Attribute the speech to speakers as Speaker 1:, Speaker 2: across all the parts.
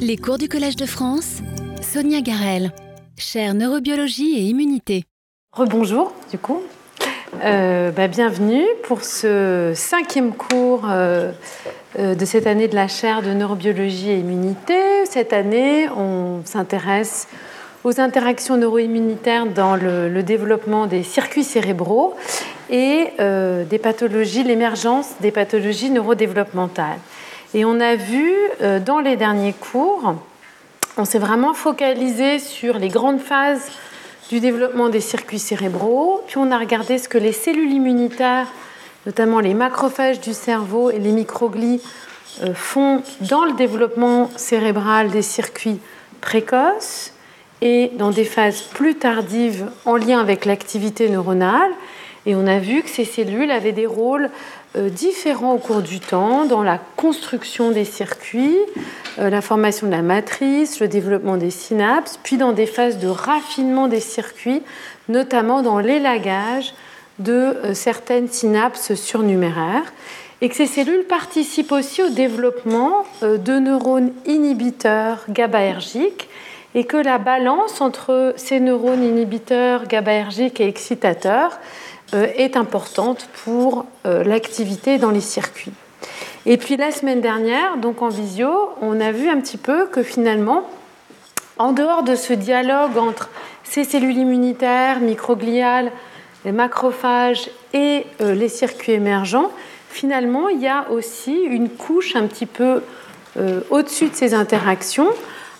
Speaker 1: Les cours du Collège de France, Sonia Garel, chaire neurobiologie et immunité.
Speaker 2: Rebonjour, du coup. Euh, bah, bienvenue pour ce cinquième cours euh, euh, de cette année de la chaire de neurobiologie et immunité. Cette année, on s'intéresse aux interactions neuroimmunitaires dans le, le, développement des circuits cérébraux et des pathologies, l'émergence des pathologies neurodéveloppementales. Et on a vu euh, dans les derniers cours, on s'est vraiment focalisé sur les grandes phases du développement des circuits cérébraux, puis on a regardé ce que les cellules immunitaires, notamment les macrophages du cerveau et les microglies, euh, font dans le développement cérébral des circuits précoces et dans des phases plus tardives en lien avec l'activité neuronale. Et on a vu que ces cellules avaient des rôles différents au cours du temps dans la construction des circuits, euh, la formation de la matrice, le développement des synapses, puis dans des phases de raffinement des circuits, notamment dans l'élagage de euh, certaines synapses surnuméraires, et que ces cellules participent aussi au développement de neurones inhibiteurs GABAergiques, et que la balance entre ces neurones inhibiteurs GABAergiques et excitateurs euh, est importante pour euh, l'activité dans les circuits. Et puis la semaine dernière, donc en visio, on a vu un petit peu que finalement, en dehors de ce dialogue entre ces cellules immunitaires, microgliales, les macrophages et euh, les circuits émergents, finalement, il y a aussi une couche un petit peu au-dessus de ces interactions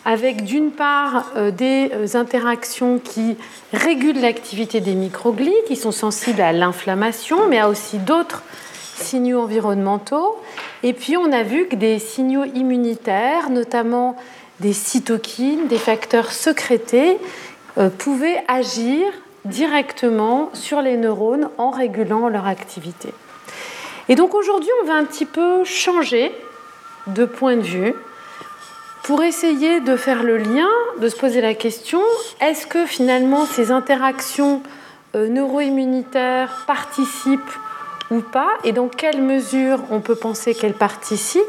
Speaker 2: avec d'une part euh, des euh, interactions qui régulent l'activité des microglies, qui sont sensibles à l'inflammation, mais à aussi d'autres signaux environnementaux. Et puis on a vu que des signaux immunitaires, notamment des cytokines, des facteurs sécrétés, euh, pouvaient agir directement sur les neurones en régulant leur activité. Et donc aujourd'hui, on va un petit peu changer de point de vue pour essayer de faire le lien, de se poser la question, est-ce que finalement ces interactions euh, neuroimmunitaires participent ou pas, et dans quelle mesure on peut penser qu'elles participent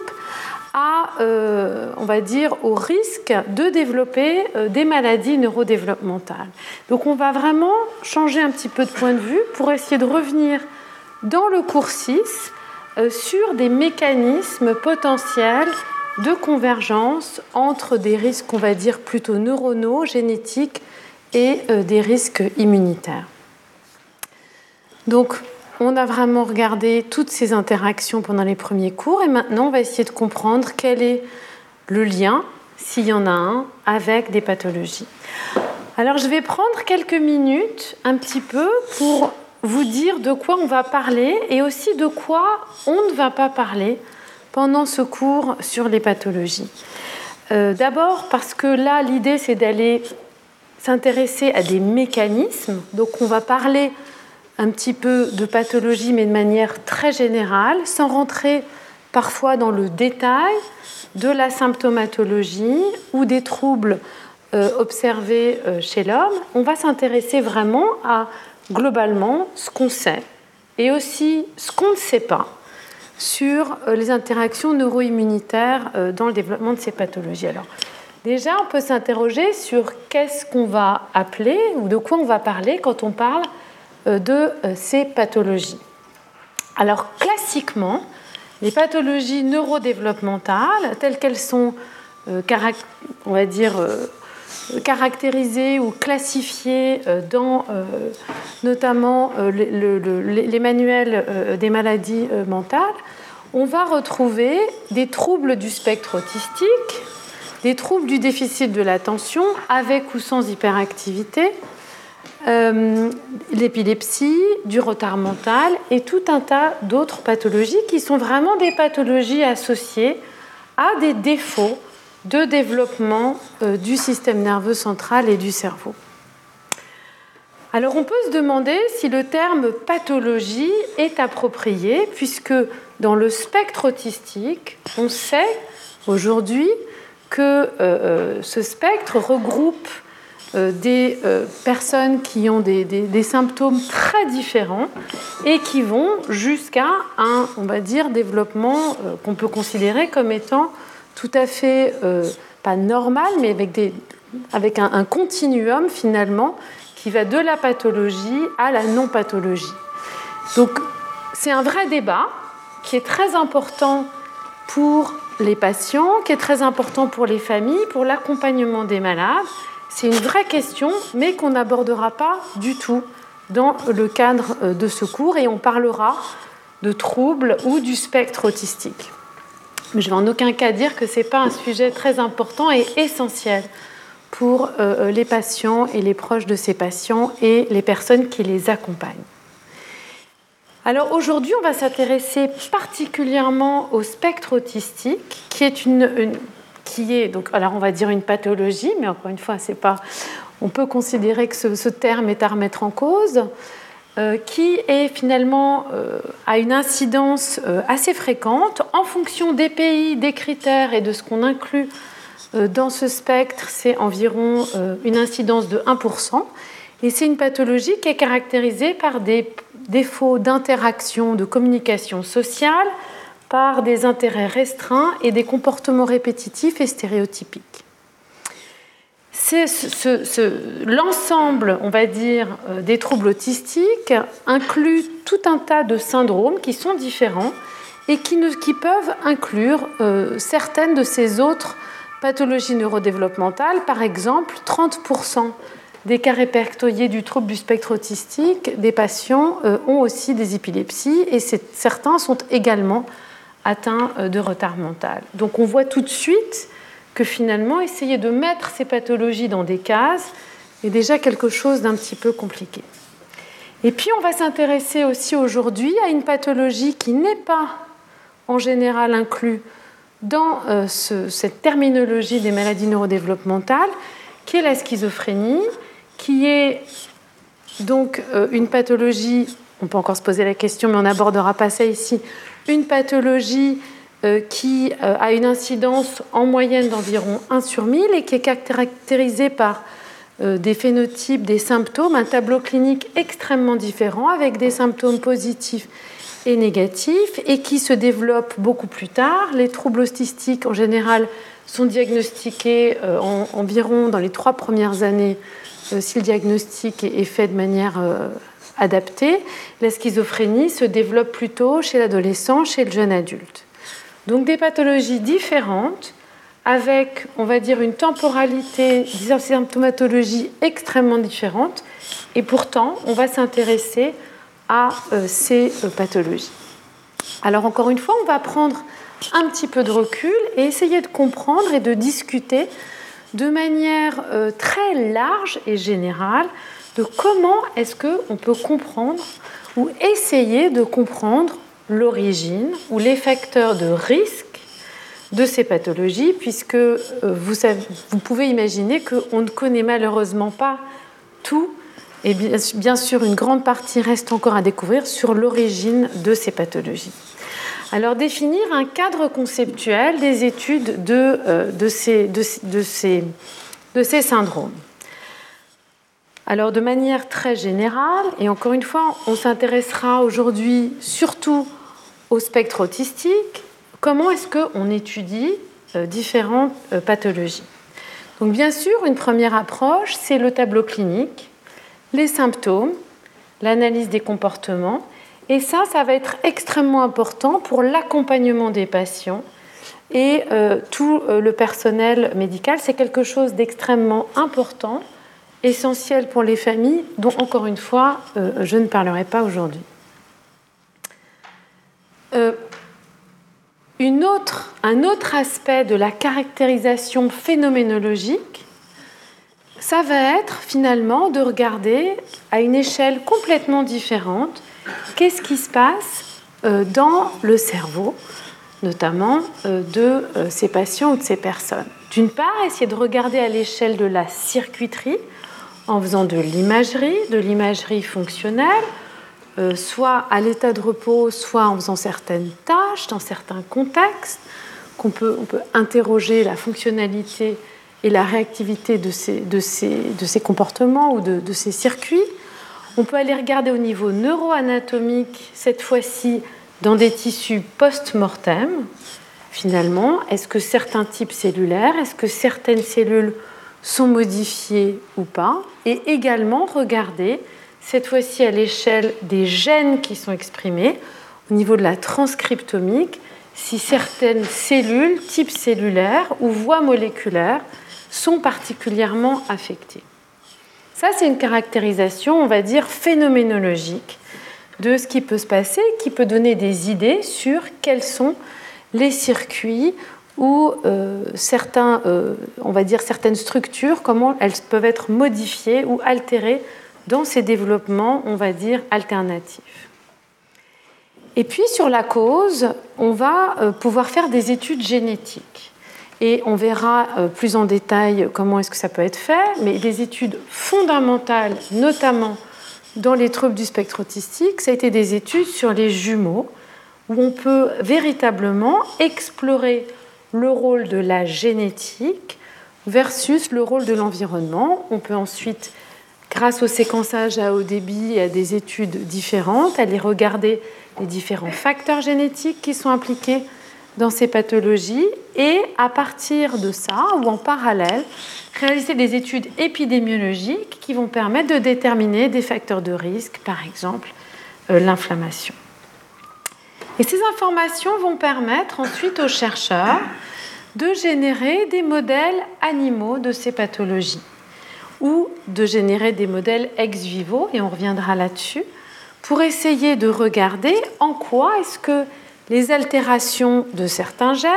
Speaker 2: à, euh, on va dire, au risque de développer euh, des maladies neurodéveloppementales. Donc on va vraiment changer un petit peu de point de vue pour essayer de revenir dans le cours 6 sur des mécanismes potentiels de convergence entre des risques, on va dire, plutôt neuronaux, génétiques et euh, des risques immunitaires. Donc, on a vraiment regardé toutes ces interactions pendant les premiers cours et maintenant on va essayer de comprendre quel est le lien, s'il y en a un, avec des pathologies. Alors je vais prendre quelques minutes un petit peu pour vous dire de quoi on va parler et aussi de quoi on ne va pas parler pendant ce cours sur les pathologies. Euh, d'abord parce que là, l'idée, c'est d'aller s'intéresser à des mécanismes. Donc on va parler un petit peu de pathologie, mais de manière très générale, sans rentrer parfois dans le détail de la symptomatologie ou des troubles euh, observés euh, chez l'homme. On va s'intéresser vraiment à globalement ce qu'on sait et aussi ce qu'on ne sait pas sur euh, les interactions neuroimmunitaires euh, dans le développement de ces pathologies. Alors, déjà, on peut s'interroger sur qu'est-ce qu'on va appeler ou de quoi on va parler quand on parle euh, de ces pathologies. Alors, classiquement, les pathologies neurodéveloppementales, telles qu'elles sont, on va dire, caractérisées ou classifiées dans notamment les manuels des maladies mentales, on va retrouver des troubles du spectre autistique, des troubles du déficit de l'attention avec ou sans hyperactivité, euh, l'épilepsie, du retard mental et tout un tas d'autres pathologies qui sont vraiment des pathologies associées à des défauts de développement euh, du système nerveux central et du cerveau. Alors on peut se demander si le terme pathologie est approprié puisque dans le spectre autistique, on sait aujourd'hui que euh, euh, ce spectre regroupe des personnes qui ont des, des, symptômes très différents et qui vont jusqu'à un, on va dire, développement qu'on peut considérer comme étant tout à fait pas normales, mais avec, un continuum finalement qui va de la pathologie à la non-pathologie. Donc c'est un vrai débat qui est très important pour les patients, qui est très important pour les familles, pour l'accompagnement des malades. C'est une vraie question, mais qu'on n'abordera pas du tout dans le cadre euh, de ce cours et on parlera de troubles ou du spectre autistique. Je ne vais en aucun cas dire que ce n'est pas un sujet très important et essentiel pour euh, euh, les patients et les proches de ces patients et les personnes qui les accompagnent. Alors aujourd'hui, on va s'intéresser particulièrement au spectre autistique, qui est une, qui est donc, alors on va dire une pathologie, mais encore une fois, c'est pas, on peut considérer que ce, terme est à remettre en cause, qui est finalement euh, à une incidence euh, assez fréquente en fonction des pays, des critères et de ce qu'on inclut dans ce spectre, c'est environ une incidence de 1%. Et c'est une pathologie qui est caractérisée par des défauts d'interaction, de communication sociale, par des intérêts restreints et des comportements répétitifs et stéréotypiques. L'ensemble, on va dire, euh, des troubles autistiques inclut tout un tas de syndromes qui sont différents et qui, peuvent inclure euh, certaines de ces autres pathologies neurodéveloppementales. Par exemple, 30% des cas répertoriés du trouble du spectre autistique, des patients euh, ont aussi des épilepsies et certains sont également atteints de retard mental. Donc on voit tout de suite que finalement, essayer de mettre ces pathologies dans des cases est déjà quelque chose d'un petit peu compliqué. Et puis on va s'intéresser aussi aujourd'hui à une pathologie qui n'est pas en général inclue dans euh, cette terminologie des maladies neurodéveloppementales, qui est la schizophrénie qui est donc euh, une pathologie, on peut encore se poser la question, mais on n'abordera pas ça ici, une pathologie qui euh, a une incidence en moyenne d'environ 1 sur 1000 et qui est caractérisée par des phénotypes, des symptômes, un tableau clinique extrêmement différent avec des symptômes positifs et négatifs et qui se développe beaucoup plus tard. Les troubles autistiques en général sont diagnostiqués environ dans les trois premières années euh, si le diagnostic est fait de manière euh, adaptée, la schizophrénie se développe plutôt chez l'adolescent, chez le jeune adulte. Donc des pathologies différentes avec, on va dire, une temporalité, des symptomatologies extrêmement différentes. Et pourtant, on va s'intéresser à euh, ces pathologies. Alors encore une fois, on va prendre un petit peu de recul et essayer de comprendre et de discuter de manière euh, très large et générale de comment est-ce qu'on peut comprendre ou essayer de comprendre l'origine ou les facteurs de risque de ces pathologies, puisque euh, vous, vous pouvez imaginer qu'on ne connaît malheureusement pas tout, et bien sûr une grande partie reste encore à découvrir sur l'origine de ces pathologies. Alors définir un cadre conceptuel des études de, euh, ces, syndromes. Alors de manière très générale, et encore une fois, on s'intéressera aujourd'hui surtout au spectre autistique, comment est-ce qu'on étudie euh, différentes euh, pathologies? Donc bien sûr, une première approche, c'est le tableau clinique, les symptômes, l'analyse des comportements et ça, ça va être extrêmement important pour l'accompagnement des patients et euh, tout le personnel médical. C'est quelque chose d'extrêmement important, essentiel pour les familles, dont encore une fois, je ne parlerai pas aujourd'hui. Autre, un autre aspect de la caractérisation phénoménologique, ça va être finalement de regarder à une échelle complètement différente qu'est-ce qui se passe euh, dans le cerveau, notamment euh, de euh, ces patients ou de ces personnes. D'une part, essayer de regarder à l'échelle de la circuiterie en faisant de l'imagerie, de l'imagerie fonctionnelle, soit à l'état de repos, soit en faisant certaines tâches dans certains contextes, qu'on peut, on peut interroger la fonctionnalité et la réactivité de ces, de ces, de ces comportements ou de, de ces circuits. On peut aller regarder au niveau neuroanatomique, cette fois-ci dans des tissus post-mortem, finalement, est-ce que certains types cellulaires, est-ce que certaines cellules sont modifiées ou pas, et également regarder, cette fois-ci à l'échelle des gènes qui sont exprimés, au niveau de la transcriptomique, si certaines cellules, types cellulaires ou voies moléculaires sont particulièrement affectées. Ça, c'est une caractérisation, on va dire, phénoménologique de ce qui peut se passer, qui peut donner des idées sur quels sont les circuits ou euh, certains, euh, on va dire certaines structures, comment elles peuvent être modifiées ou altérées dans ces développements, on va dire, alternatifs. Et puis sur la cause, on va euh, pouvoir faire des études génétiques. Et on verra plus en détail comment est-ce que ça peut être fait, mais des études fondamentales, notamment dans les troubles du spectre autistique, ça a été des études sur les jumeaux, où on peut véritablement explorer le rôle de la génétique versus le rôle de l'environnement. On peut ensuite, grâce au séquençage à haut débit à des études différentes, aller regarder les différents facteurs génétiques qui sont impliqués dans ces pathologies et à partir de ça, ou en parallèle, réaliser des études épidémiologiques qui vont permettre de déterminer des facteurs de risque, par exemple euh, l'inflammation. Et ces informations vont permettre ensuite aux chercheurs de générer des modèles animaux de ces pathologies ou de générer des modèles ex vivo, et on reviendra là-dessus, pour essayer de regarder en quoi est-ce que les altérations de certains gènes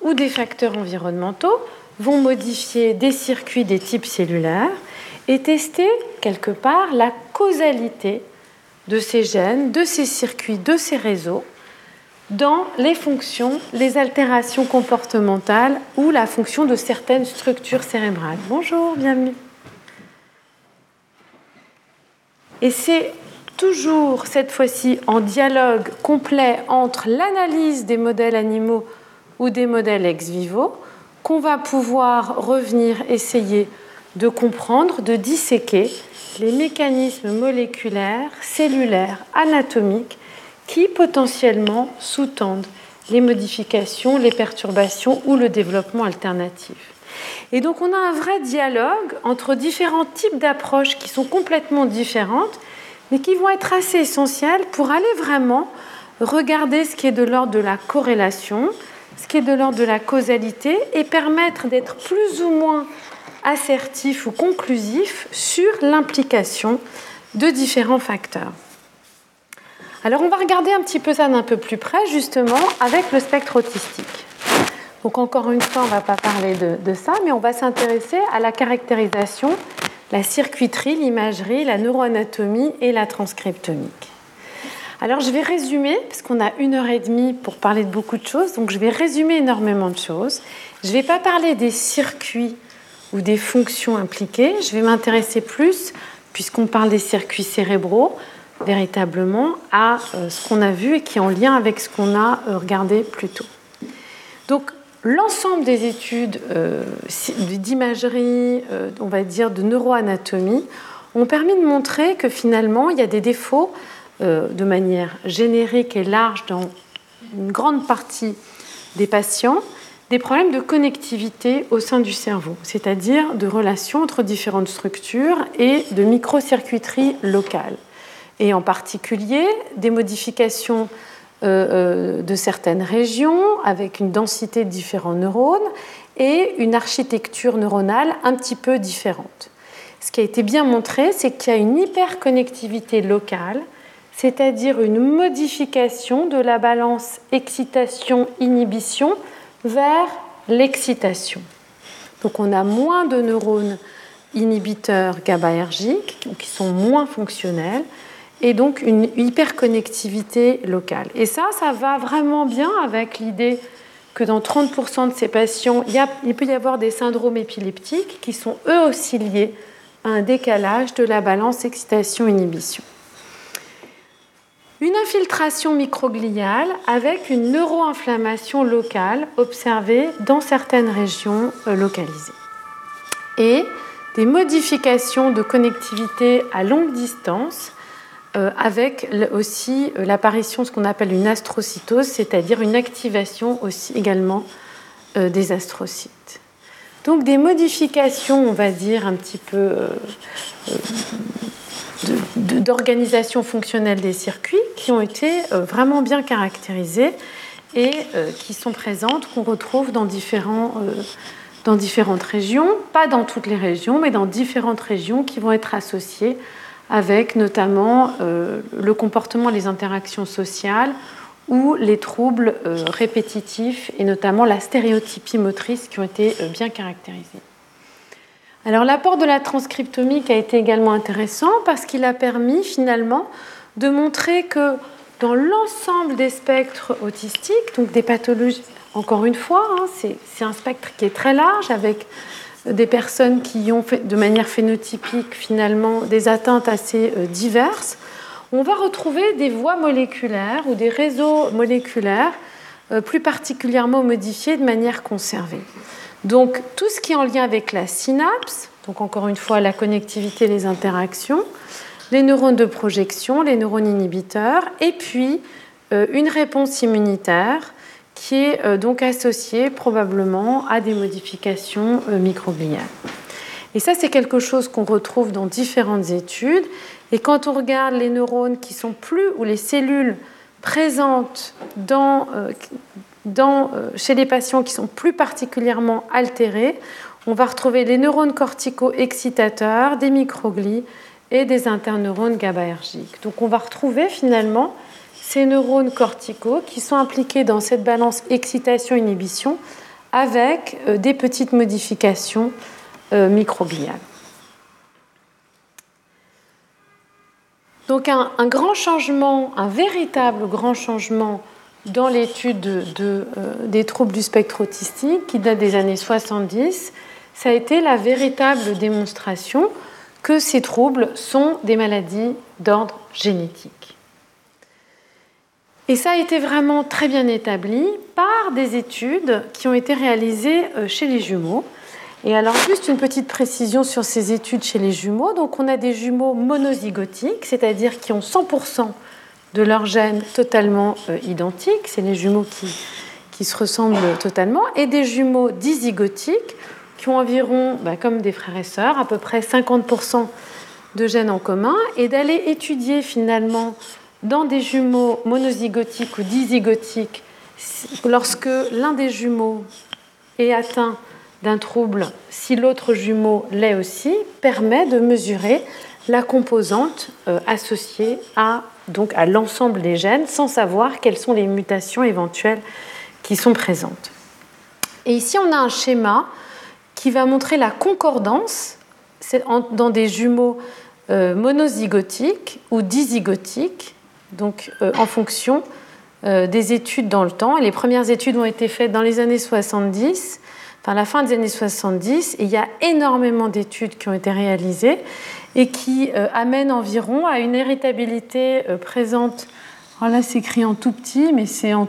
Speaker 2: ou des facteurs environnementaux vont modifier des circuits des types cellulaires et tester quelque part la causalité de ces gènes, de ces circuits, de ces réseaux dans les fonctions, les altérations comportementales ou la fonction de certaines structures cérébrales. Bonjour, bienvenue. Et c'est toujours cette fois-ci en dialogue complet entre l'analyse des modèles animaux ou des modèles ex vivo qu'on va pouvoir revenir essayer de comprendre, de disséquer les mécanismes moléculaires, cellulaires, anatomiques qui potentiellement sous-tendent les modifications, les perturbations ou le développement alternatif. Et donc on a un vrai dialogue entre différents types d'approches qui sont complètement différentes, mais qui vont être assez essentielles pour aller vraiment regarder ce qui est de l'ordre de la corrélation, ce qui est de l'ordre de la causalité, et permettre d'être plus ou moins assertif ou conclusif sur l'implication de différents facteurs. Alors on va regarder un petit peu ça d'un peu plus près justement avec le spectre autistique. Donc encore une fois, on ne va pas parler de, ça, mais on va s'intéresser à la caractérisation, la circuiterie, l'imagerie, la neuroanatomie et la transcriptomique. Alors je vais résumer, parce qu'on a une heure et demie pour parler de beaucoup de choses, donc je vais résumer énormément de choses. Je ne vais pas parler des circuits ou des fonctions impliquées, je vais m'intéresser plus, puisqu'on parle des circuits cérébraux, véritablement à euh, ce qu'on a vu et qui est en lien avec ce qu'on a euh, regardé plus tôt. Donc l'ensemble des études euh, d'imagerie, on va dire de neuroanatomie, ont permis de montrer que finalement il y a des défauts de manière générique et large dans une grande partie des patients, des problèmes de connectivité au sein du cerveau, c'est-à-dire de relations entre différentes structures et de microcircuiterie locale et en particulier des modifications euh, euh, de certaines régions avec une densité de différents neurones et une architecture neuronale un petit peu différente. Ce qui a été bien montré, c'est qu'il y a une hyperconnectivité locale, c'est-à-dire une modification de la balance excitation-inhibition vers l'excitation. Donc on a moins de neurones inhibiteurs GABAergiques qui sont moins fonctionnels et donc une hyperconnectivité locale. Et ça, ça va vraiment bien avec l'idée que dans 30% de ces patients, il, peut y avoir des syndromes épileptiques qui sont eux aussi liés à un décalage de la balance excitation-inhibition. Une infiltration microgliale avec une neuroinflammation locale observée dans certaines régions euh, localisées. Et des modifications de connectivité à longue distance avec aussi l'apparition de ce qu'on appelle une astrocytose, c'est-à-dire une activation aussi également des astrocytes. Donc des modifications, on va dire, un petit peu d'organisation fonctionnelle des circuits qui ont été vraiment bien caractérisées et qui sont présentes, qu'on retrouve dans dans différentes régions, pas dans toutes les régions, mais dans différentes régions qui vont être associées avec notamment euh, le comportement, les interactions sociales ou les troubles euh, répétitifs et notamment la stéréotypie motrice qui ont été euh, bien caractérisés. Alors l'apport de la transcriptomie a été également intéressant parce qu'il a permis finalement de montrer que dans l'ensemble des spectres autistiques, donc des pathologies encore une fois, hein, c'est un spectre qui est très large avec des personnes qui ont de manière phénotypique finalement des atteintes assez euh, diverses. On va retrouver des voies moléculaires ou des réseaux moléculaires euh, plus particulièrement modifiés de manière conservée. Donc tout ce qui est en lien avec la synapse, donc encore une fois la connectivité, les interactions, les neurones de projection, les neurones inhibiteurs, et puis euh, une réponse immunitaire qui est euh, donc associé probablement à des modifications euh, microgliales. Et ça, c'est quelque chose qu'on retrouve dans différentes études. Et quand on regarde les neurones qui sont plus, ou les cellules présentes dans, euh, chez les patients qui sont plus particulièrement altérés, on va retrouver les neurones cortico-excitateurs, des microglies et des interneurones GABAergiques. Donc on va retrouver finalement ces neurones corticaux qui sont impliqués dans cette balance excitation-inhibition avec euh, des petites modifications euh, microgliales. Donc un, grand changement, un véritable grand changement dans l'étude euh, des troubles du spectre autistique qui date des années 70, ça a été la véritable démonstration que ces troubles sont des maladies d'ordre génétique. Et ça a été vraiment très bien établi par des études qui ont été réalisées euh, chez les jumeaux. Et alors juste une petite précision sur ces études chez les jumeaux. Donc on a des jumeaux monozygotiques, c'est-à-dire qui ont 100% de leurs gènes totalement euh, identiques, c'est les jumeaux qui, qui, se ressemblent totalement, et des jumeaux dizygotiques qui ont environ, bah, comme des frères et sœurs, à peu près 50% de gènes en commun, et d'aller étudier finalement dans des jumeaux monozygotiques ou dizygotiques, lorsque l'un des jumeaux est atteint d'un trouble, si l'autre jumeau l'est aussi, permet de mesurer la composante euh, associée à, à l'ensemble des gènes sans savoir quelles sont les mutations éventuelles qui sont présentes. Et ici, on a un schéma qui va montrer la concordance dans des jumeaux euh, monozygotiques ou dizygotiques donc euh, en fonction euh, des études dans le temps. les premières études ont été faites dans les années 70, enfin la fin des années 70, et il y a énormément d'études qui ont été réalisées et qui euh, amènent environ à une héritabilité présente. Alors là, c'est écrit en tout petit, mais c'est en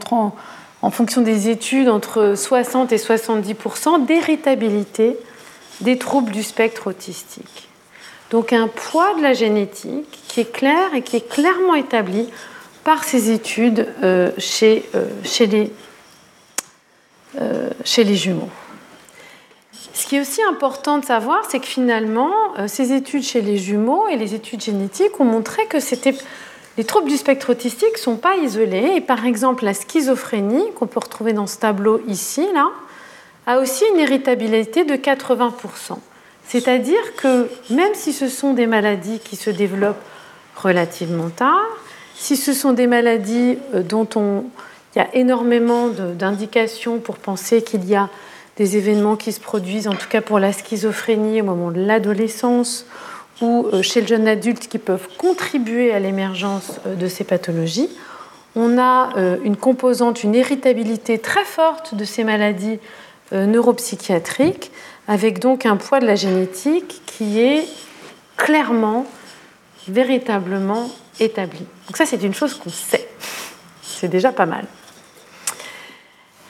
Speaker 2: fonction des études entre 60 et 70% d'héritabilité des troubles du spectre autistique. Donc un poids de la génétique qui est clair et qui est clairement établi par ces études euh, chez, euh, euh, chez les jumeaux. Ce qui est aussi important de savoir, c'est que finalement, ces études chez les jumeaux et les études génétiques ont montré que les troubles du spectre autistique ne sont pas isolés. Et par exemple, la schizophrénie, qu'on peut retrouver dans ce tableau ici, là, a aussi une héritabilité de 80%. C'est-à-dire que même si ce sont des maladies qui se développent relativement tard, si ce sont des maladies euh, dont il y a énormément d'indications pour penser qu'il y a des événements qui se produisent, en tout cas pour la schizophrénie au moment de l'adolescence ou euh, chez le jeune adulte qui peuvent contribuer à l'émergence euh, de ces pathologies, on a une composante, une héritabilité très forte de ces maladies neuropsychiatriques avec donc un poids de la génétique qui est clairement, véritablement établi. Donc ça, c'est une chose qu'on sait. C'est déjà pas mal.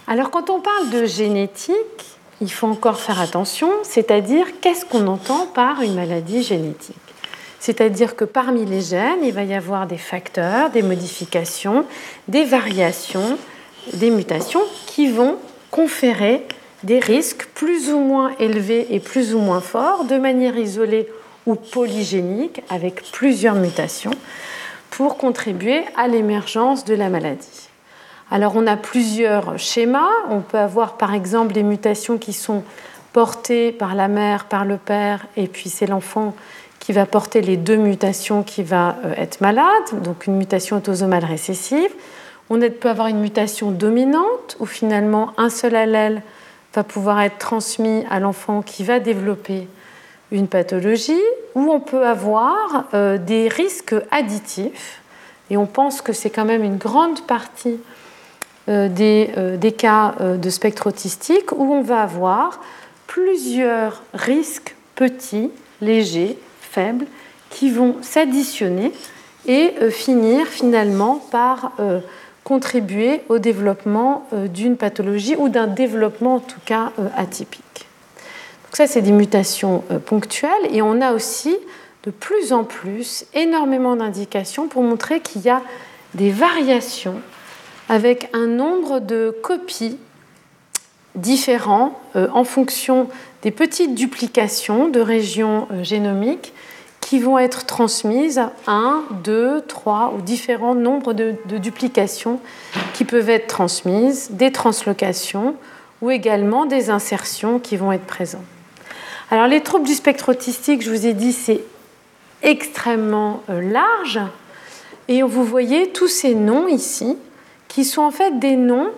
Speaker 2: Alors quand on parle de génétique, il faut encore faire attention, c'est-à-dire qu'est-ce qu'on entend par une maladie génétique? C'est-à-dire que parmi les gènes, il va y avoir des facteurs, des modifications, des variations, des mutations qui vont conférer des risques plus ou moins élevés et plus ou moins forts de manière isolée ou polygénique avec plusieurs mutations pour contribuer à l'émergence de la maladie. Alors on a plusieurs schémas. On peut avoir par exemple des mutations qui sont portées par la mère, par le père, et puis c'est l'enfant qui va porter les deux mutations qui va euh, être malade, donc une mutation autosomale récessive. On peut avoir une mutation dominante où finalement un seul allèle va pouvoir être transmis à l'enfant qui va développer une pathologie, ou on peut avoir euh, des risques additifs, et on pense que c'est quand même une grande partie euh, des, des, cas de spectre autistique où on va avoir plusieurs risques petits, légers, faibles qui vont s'additionner et euh, finir finalement par euh, contribuer au développement euh, d'une pathologie ou d'un développement en tout cas atypique. Donc ça, c'est des mutations ponctuelles et on a aussi de plus en plus énormément d'indications pour montrer qu'il y a des variations avec un nombre de copies différents en fonction des petites duplications de régions génomiques qui vont être transmises 1, 2, 3 ou différents nombres de, duplications qui peuvent être transmises, des translocations ou également des insertions qui vont être présentes. Alors les troubles du spectre autistique, je vous ai dit, c'est extrêmement euh, large. Et vous voyez tous ces noms ici, qui sont en fait des noms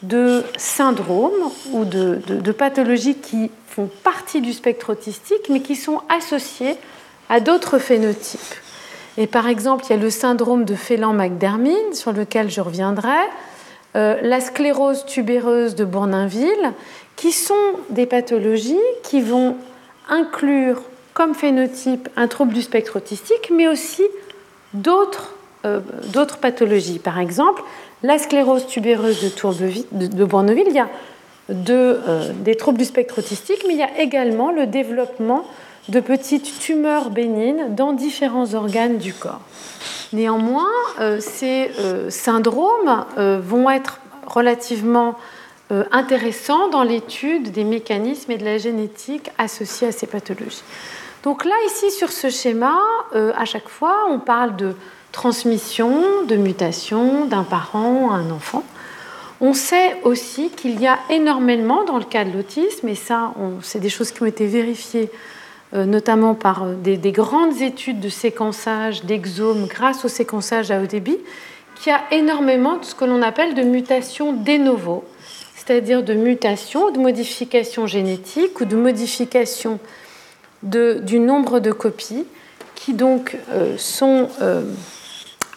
Speaker 2: de syndromes ou de, de pathologies qui font partie du spectre autistique, mais qui sont associés à d'autres phénotypes. Et par exemple, il y a le syndrome de Phelan-McDermid, sur lequel je reviendrai, euh, la sclérose tubéreuse de Bournonville, qui sont des pathologies qui vont inclure comme phénotype un trouble du spectre autistique, mais aussi d'autres euh, pathologies. Par exemple, la sclérose tubéreuse de, de, Bournonville, il y a euh, des troubles du spectre autistique, mais il y a également le développement de petites tumeurs bénignes dans différents organes du corps. Néanmoins, euh, ces euh, syndromes euh, vont être relativement intéressants dans l'étude des mécanismes et de la génétique associés à ces pathologies. Donc là, ici, sur ce schéma, à chaque fois, on parle de transmission, de mutation d'un parent à un enfant. On sait aussi qu'il y a énormément, dans le cas de l'autisme, et ça, c'est des choses qui ont été vérifiées notamment par euh, des, grandes études de séquençage d'exomes grâce au séquençage à haut débit, qui a énormément de ce que l'on appelle de mutations de novo, c'est-à-dire de mutations, de modifications génétiques ou de modifications du nombre de copies qui donc euh,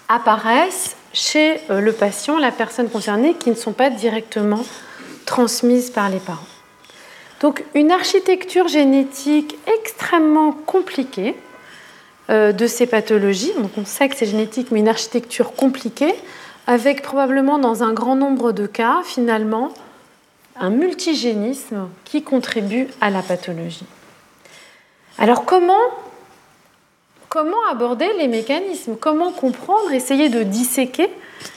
Speaker 2: apparaissent chez le patient, la personne concernée, qui ne sont pas directement transmises par les parents. Donc une architecture génétique extrêmement compliquée euh, de ces pathologies. Donc on sait que c'est génétique, mais une architecture compliquée, avec probablement dans un grand nombre de cas, finalement, un multigénisme qui contribue à la pathologie. Alors comment, aborder les mécanismes? Comment comprendre, essayer de disséquer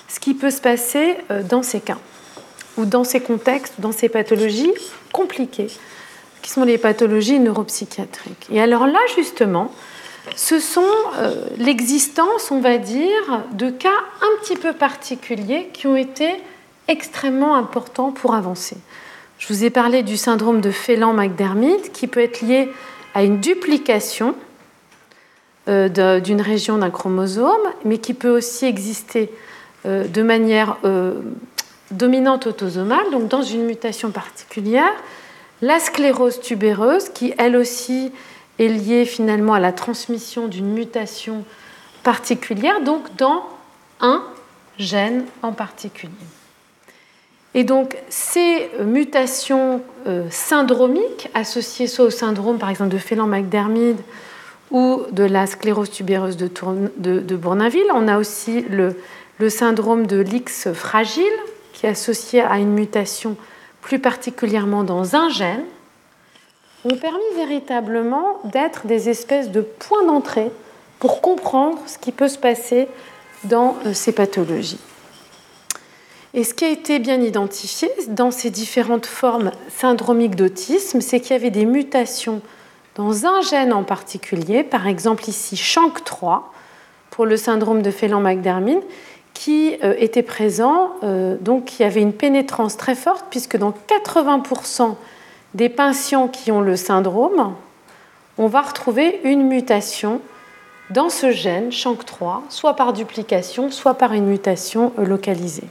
Speaker 2: ce qui peut se passer euh, dans ces cas? Ou dans ces contextes, dans ces pathologies compliquées, qui sont les pathologies neuropsychiatriques. Et alors là, justement, ce sont euh, l'existence, on va dire, de cas un petit peu particuliers qui ont été extrêmement importants pour avancer. Je vous ai parlé du syndrome de Phelan-McDermid qui peut être lié à une duplication euh, d'une région d'un chromosome, mais qui peut aussi exister euh, de manière dominante autosomale, donc dans une mutation particulière, la sclérose tubéreuse, qui elle aussi est liée finalement à la transmission d'une mutation particulière, donc dans un gène en particulier. Et donc ces mutations euh, syndromiques associées soit au syndrome par exemple de Phelan-McDermid ou de la sclérose tubéreuse de, de, Bournonville, on a aussi le syndrome de l'X fragile, qui est associé à une mutation plus particulièrement dans un gène, ont permis véritablement d'être des espèces de points d'entrée pour comprendre ce qui peut se passer dans euh, ces pathologies. Et ce qui a été bien identifié dans ces différentes formes syndromiques d'autisme, c'est qu'il y avait des mutations dans un gène en particulier, par exemple ici SHANK3 pour le syndrome de Phelan-McDermid, qui euh, était présent, euh, donc il y avait une pénétrance très forte, puisque dans 80% des patients qui ont le syndrome, on va retrouver une mutation dans ce gène SHANK3, soit par duplication, soit par une mutation euh, localisée.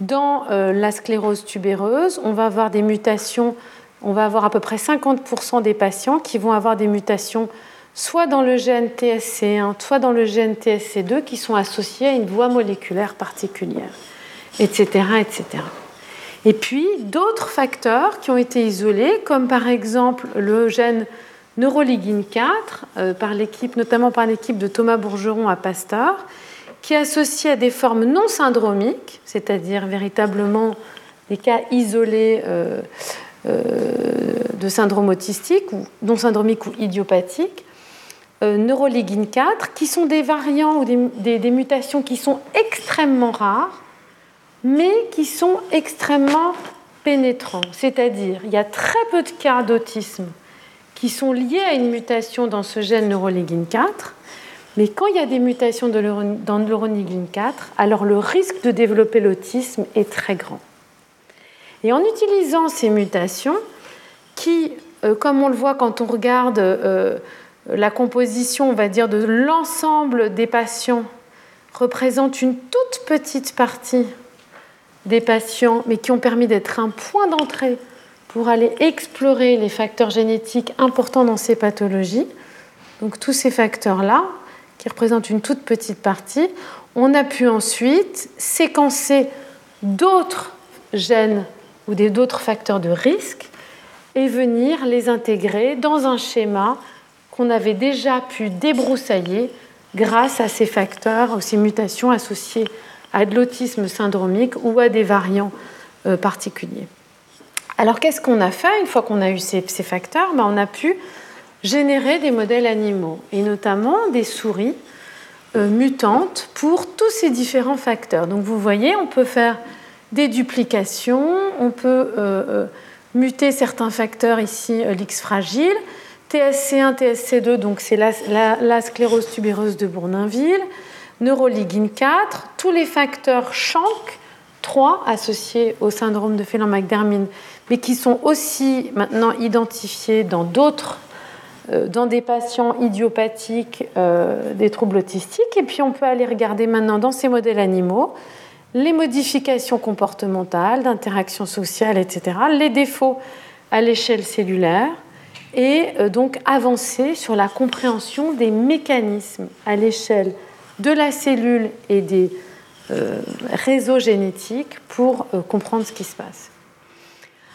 Speaker 2: Dans la sclérose tubéreuse, on va avoir des mutations, on va avoir à peu près 50% des patients qui vont avoir des mutations soit dans le gène TSC1, soit dans le gène TSC2 qui sont associés à une voie moléculaire particulière, etc. etc. Et puis d'autres facteurs qui ont été isolés, comme par exemple le gène neuroligine 4, euh, par notamment par l'équipe de Thomas Bourgeron à Pasteur, qui est associé à des formes non syndromiques, c'est-à-dire véritablement des cas isolés euh, euh, de syndrome autistique, ou non syndromique ou idiopathique, neuroligine 4, qui sont des variants ou des, mutations qui sont extrêmement rares, mais qui sont extrêmement pénétrants. C'est-à-dire, il y a très peu de cas d'autisme qui sont liés à une mutation dans ce gène neuroligine 4, mais quand il y a des mutations dans neuroligine 4, alors le risque de développer l'autisme est très grand. Et en utilisant ces mutations, qui, euh, comme on le voit quand on regarde euh, la composition, on va dire, de l'ensemble des patients représente une toute petite partie des patients, mais qui ont permis d'être un point d'entrée pour aller explorer les facteurs génétiques importants dans ces pathologies. Donc tous ces facteurs-là, qui représentent une toute petite partie, on a pu ensuite séquencer d'autres gènes ou d'autres facteurs de risque et venir les intégrer dans un schéma qu'on avait déjà pu débroussailler grâce à ces facteurs, ces mutations associées à de l'autisme syndromique ou à des variants euh, particuliers. Alors qu'est-ce qu'on a fait une fois qu'on a eu ces, facteurs? Ben, On a pu générer des modèles animaux, et notamment des souris euh, mutantes pour tous ces différents facteurs. Donc vous voyez, on peut faire des duplications, on peut euh, muter certains facteurs ici, l'X fragile, TSC1, TSC2, donc c'est la, sclérose tubéreuse de Bournonville, neuroligine 4, tous les facteurs SHANK 3 associés au syndrome de Phelan-McDermid, mais qui sont aussi maintenant identifiés dans d'autres, euh, dans des patients idiopathiques euh, des troubles autistiques. Et puis on peut aller regarder maintenant dans ces modèles animaux les modifications comportementales, d'interaction sociale, etc., les défauts à l'échelle cellulaire et euh, donc avancer sur la compréhension des mécanismes à l'échelle de la cellule et des euh, réseaux génétiques pour euh, comprendre ce qui se passe.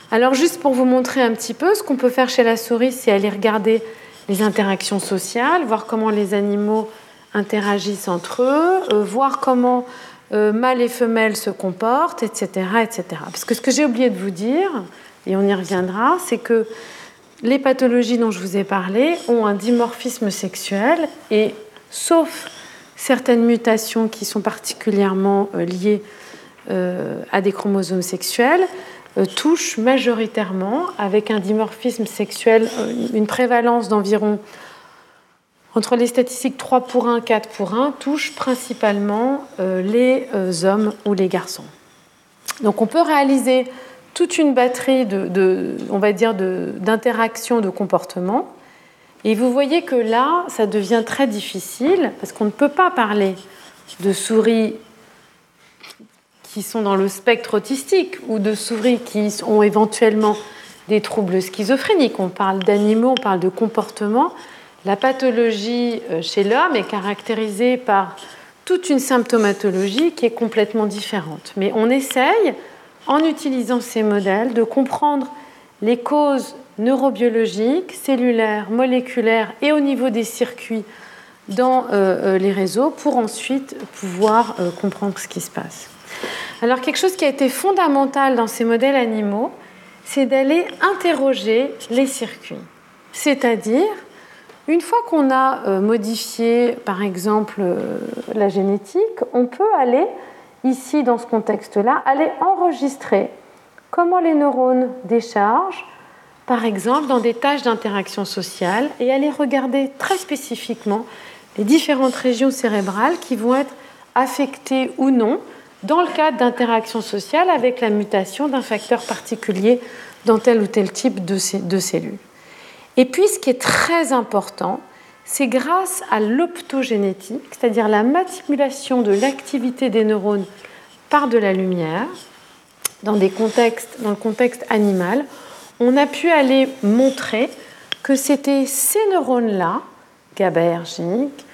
Speaker 2: Alors juste pour vous montrer un petit peu, ce qu'on peut faire chez la souris, c'est aller regarder les interactions sociales, voir comment les animaux interagissent entre eux, voir comment mâles et femelles se comportent, etc., etc. Parce que ce que j'ai oublié de vous dire, et on y reviendra, c'est que les pathologies dont je vous ai parlé ont un dimorphisme sexuel et sauf certaines mutations qui sont particulièrement euh, liées euh, à des chromosomes sexuels, euh, touchent majoritairement avec un dimorphisme sexuel, une prévalence d'environ entre les statistiques 3 pour 1, 4 pour 1, touchent principalement les hommes ou les garçons. Donc on peut réaliser toute une batterie de, on va dire, d'interactions de, comportement. Et vous voyez que là, ça devient très difficile parce qu'on ne peut pas parler de souris qui sont dans le spectre autistique ou de souris qui ont éventuellement des troubles schizophréniques. On parle d'animaux, on parle de comportement. La pathologie euh, chez l'homme est caractérisée par toute une symptomatologie qui est complètement différente. Mais on essaye en utilisant ces modèles, de comprendre les causes neurobiologiques, cellulaires, moléculaires et au niveau des circuits dans euh, euh, les réseaux pour ensuite pouvoir euh, comprendre ce qui se passe. Alors quelque chose qui a été fondamental dans ces modèles animaux, c'est d'aller interroger les circuits, c'est-à-dire Une fois qu'on a modifié, par exemple, la génétique, on peut aller, ici, dans ce contexte-là, aller enregistrer comment les neurones déchargent, par exemple, dans des tâches d'interaction sociale, et aller regarder très spécifiquement les différentes régions cérébrales qui vont être affectées ou non dans le cadre d'interaction sociale avec la mutation d'un facteur particulier dans tel ou tel type de, cellules. Et puis, ce qui est très important, c'est grâce à l'optogénétique, c'est-à-dire la manipulation de l'activité des neurones par de la lumière, dans, des contextes, dans le contexte animal, on a pu aller montrer que c'était ces neurones-là, GABAergiques,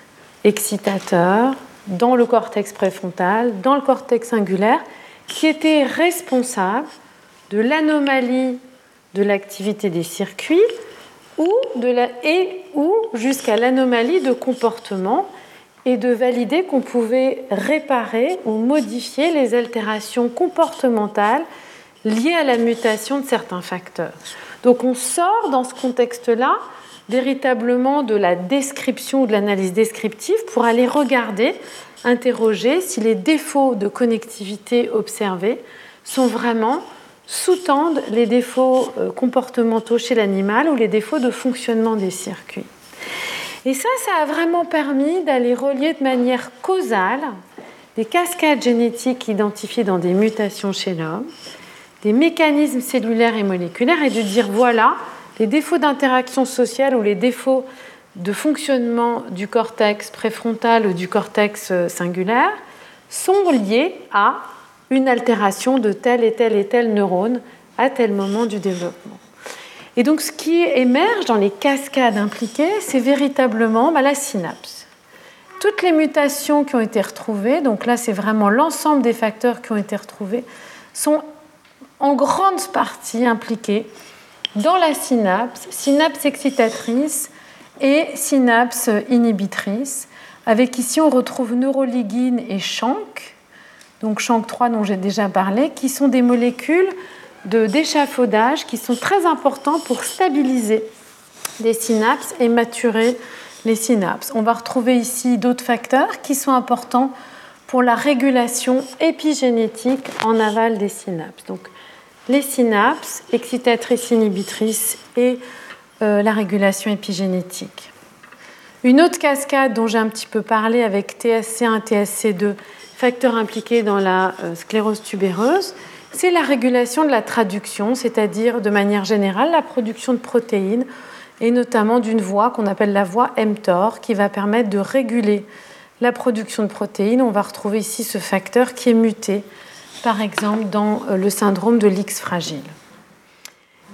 Speaker 2: excitateurs, dans le cortex préfrontal, dans le cortex singulaire, qui étaient responsables de l'anomalie de l'activité des circuits ou, de la, et, ou jusqu'à l'anomalie de comportement et de valider qu'on pouvait réparer ou modifier les altérations comportementales liées à la mutation de certains facteurs. Donc on sort dans ce contexte-là véritablement de la description ou de l'analyse descriptive pour aller regarder, interroger si les défauts de connectivité observés sont vraiment sous-tendent les défauts euh, comportementaux chez l'animal ou les défauts de fonctionnement des circuits. Et ça, ça a vraiment permis d'aller relier de manière causale des cascades génétiques identifiées dans des mutations chez l'homme, des mécanismes cellulaires et moléculaires, et de dire voilà, les défauts d'interaction sociale ou les défauts de fonctionnement du cortex préfrontal ou du cortex euh, singulaire sont liés à une altération de tel et tel et tel neurone à tel moment du développement. Et donc ce qui émerge dans les cascades impliquées, c'est véritablement bah, la synapse. Toutes les mutations qui ont été retrouvées, donc là c'est vraiment l'ensemble des facteurs qui ont été retrouvés, sont en grande partie impliqués dans la synapse, synapse excitatrice et synapse inhibitrice, avec ici on retrouve neuroligine et SHANK, donc SHANK3 dont j'ai déjà parlé, qui sont des molécules d'échafaudage qui sont très importants pour stabiliser les synapses et maturer les synapses. On va retrouver ici d'autres facteurs qui sont importants pour la régulation épigénétique en aval des synapses. Donc les synapses, excitatrices, inhibitrices et euh, la régulation épigénétique. Une autre cascade dont j'ai un petit peu parlé avec TSC1, TSC2, facteurs impliqués dans la euh, sclérose tubéreuse, c'est la régulation de la traduction, c'est-à-dire de manière générale la production de protéines et notamment d'une voie qu'on appelle la voie mTOR qui va permettre de réguler la production de protéines. On va retrouver ici ce facteur qui est muté, par exemple dans euh, le syndrome de l'X fragile.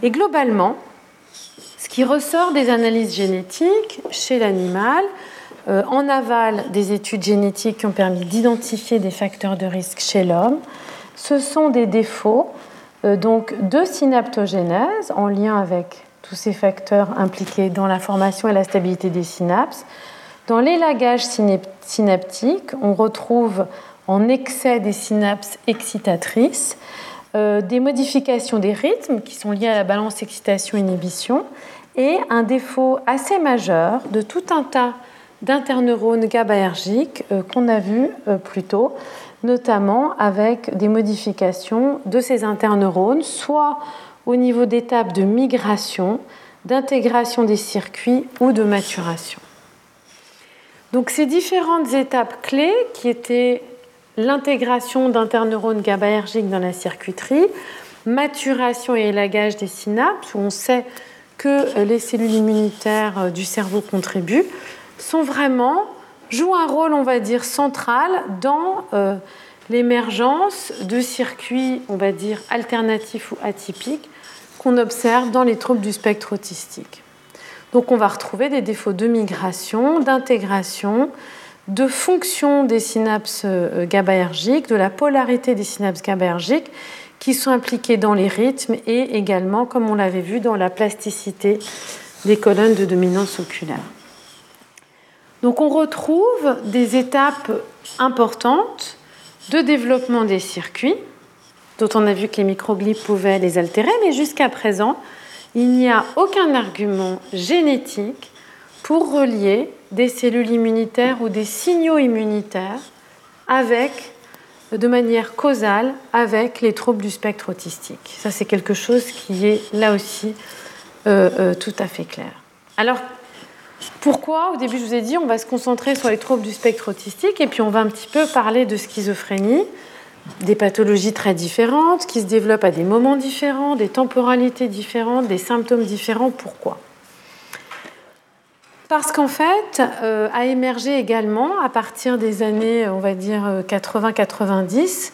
Speaker 2: Et globalement, ce qui ressort des analyses génétiques chez l'animal, en aval des études génétiques qui ont permis d'identifier des facteurs de risque chez l'homme, ce sont des défauts euh, donc de synaptogénèse en lien avec tous ces facteurs impliqués dans la formation et la stabilité des synapses. Dans l'élagage synaptique, on retrouve en excès des synapses excitatrices, euh, des modifications des rythmes qui sont liées à la balance excitation-inhibition et un défaut assez majeur de tout un tas d'interneurones GABAergiques euh, qu'on a vu euh, plus tôt, notamment avec des modifications de ces interneurones, soit au niveau d'étapes de migration, d'intégration des circuits ou de maturation. Donc ces différentes étapes clés qui étaient l'intégration d'interneurones GABAergiques dans la circuiterie, maturation et élagage des synapses, où on sait que les cellules immunitaires du cerveau contribuent, sont vraiment jouent un rôle, on va dire, central dans euh, l'émergence de circuits, on va dire, alternatifs ou atypiques qu'on observe dans les troubles du spectre autistique. Donc on va retrouver des défauts de migration, d'intégration, de fonction des synapses euh, GABAergiques, de la polarité des synapses GABAergiques qui sont impliquées dans les rythmes et également, comme on l'avait vu, dans la plasticité des colonnes de dominance oculaire. Donc on retrouve des étapes importantes de développement des circuits, dont on a vu que les microglies pouvaient les altérer, mais jusqu'à présent, il n'y a aucun argument génétique pour relier des cellules immunitaires ou des signaux immunitaires avec, de manière causale avec les troubles du spectre autistique. Ça, c'est quelque chose qui est là aussi euh, euh, tout à fait clair. Alors, pourquoi Au début, je vous ai dit, on va se concentrer sur les troubles du spectre autistique et puis on va un petit peu parler de schizophrénie, des pathologies très différentes qui se développent à des moments différents, des temporalités différentes, des symptômes différents. Pourquoi? Parce qu'en fait, euh, a émergé également, à partir des années, on va dire, 80-90,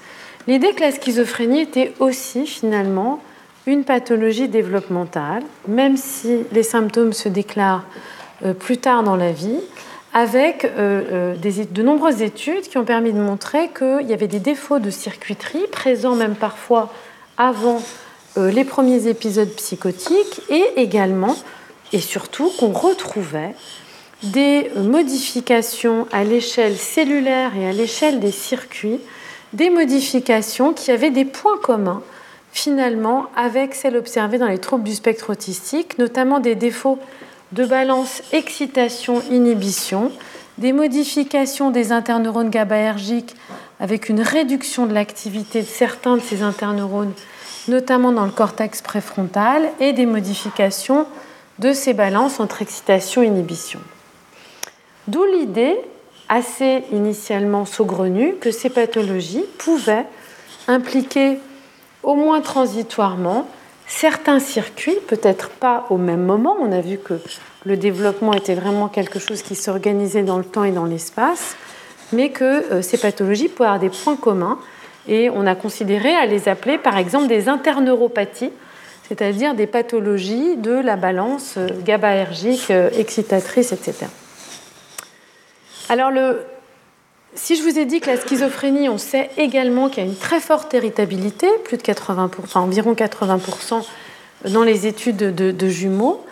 Speaker 2: l'idée que la schizophrénie était aussi finalement une pathologie développementale, même si les symptômes se déclarent euh, plus tard dans la vie, avec euh, de nombreuses études qui ont permis de montrer qu'il y avait des défauts de circuiterie présents même parfois avant les premiers épisodes psychotiques et également et surtout qu'on retrouvait des modifications à l'échelle cellulaire et à l'échelle des circuits, des modifications qui avaient des points communs finalement avec celles observées dans les troubles du spectre autistique, notamment des défauts de balance excitation-inhibition, des modifications des interneurones GABAergiques avec une réduction de l'activité de certains de ces interneurones, notamment dans le cortex préfrontal, et des modifications de ces balances entre excitation inhibition. D'où l'idée, assez initialement saugrenue, que ces pathologies pouvaient impliquer au moins transitoirement certains circuits, peut-être pas au même moment, on a vu que le développement était vraiment quelque chose qui s'organisait dans le temps et dans l'espace, mais que euh, ces pathologies pouvaient avoir des points communs, et on a considéré à les appeler par exemple des interneuropathies, c'est-à-dire des pathologies de la balance euh, GABAergique, euh, excitatrice, etc. Alors, si je vous ai dit que la schizophrénie, on sait également qu'il y a une très forte héritabilité, plus de 80%, enfin environ 80% dans les études de, jumeaux,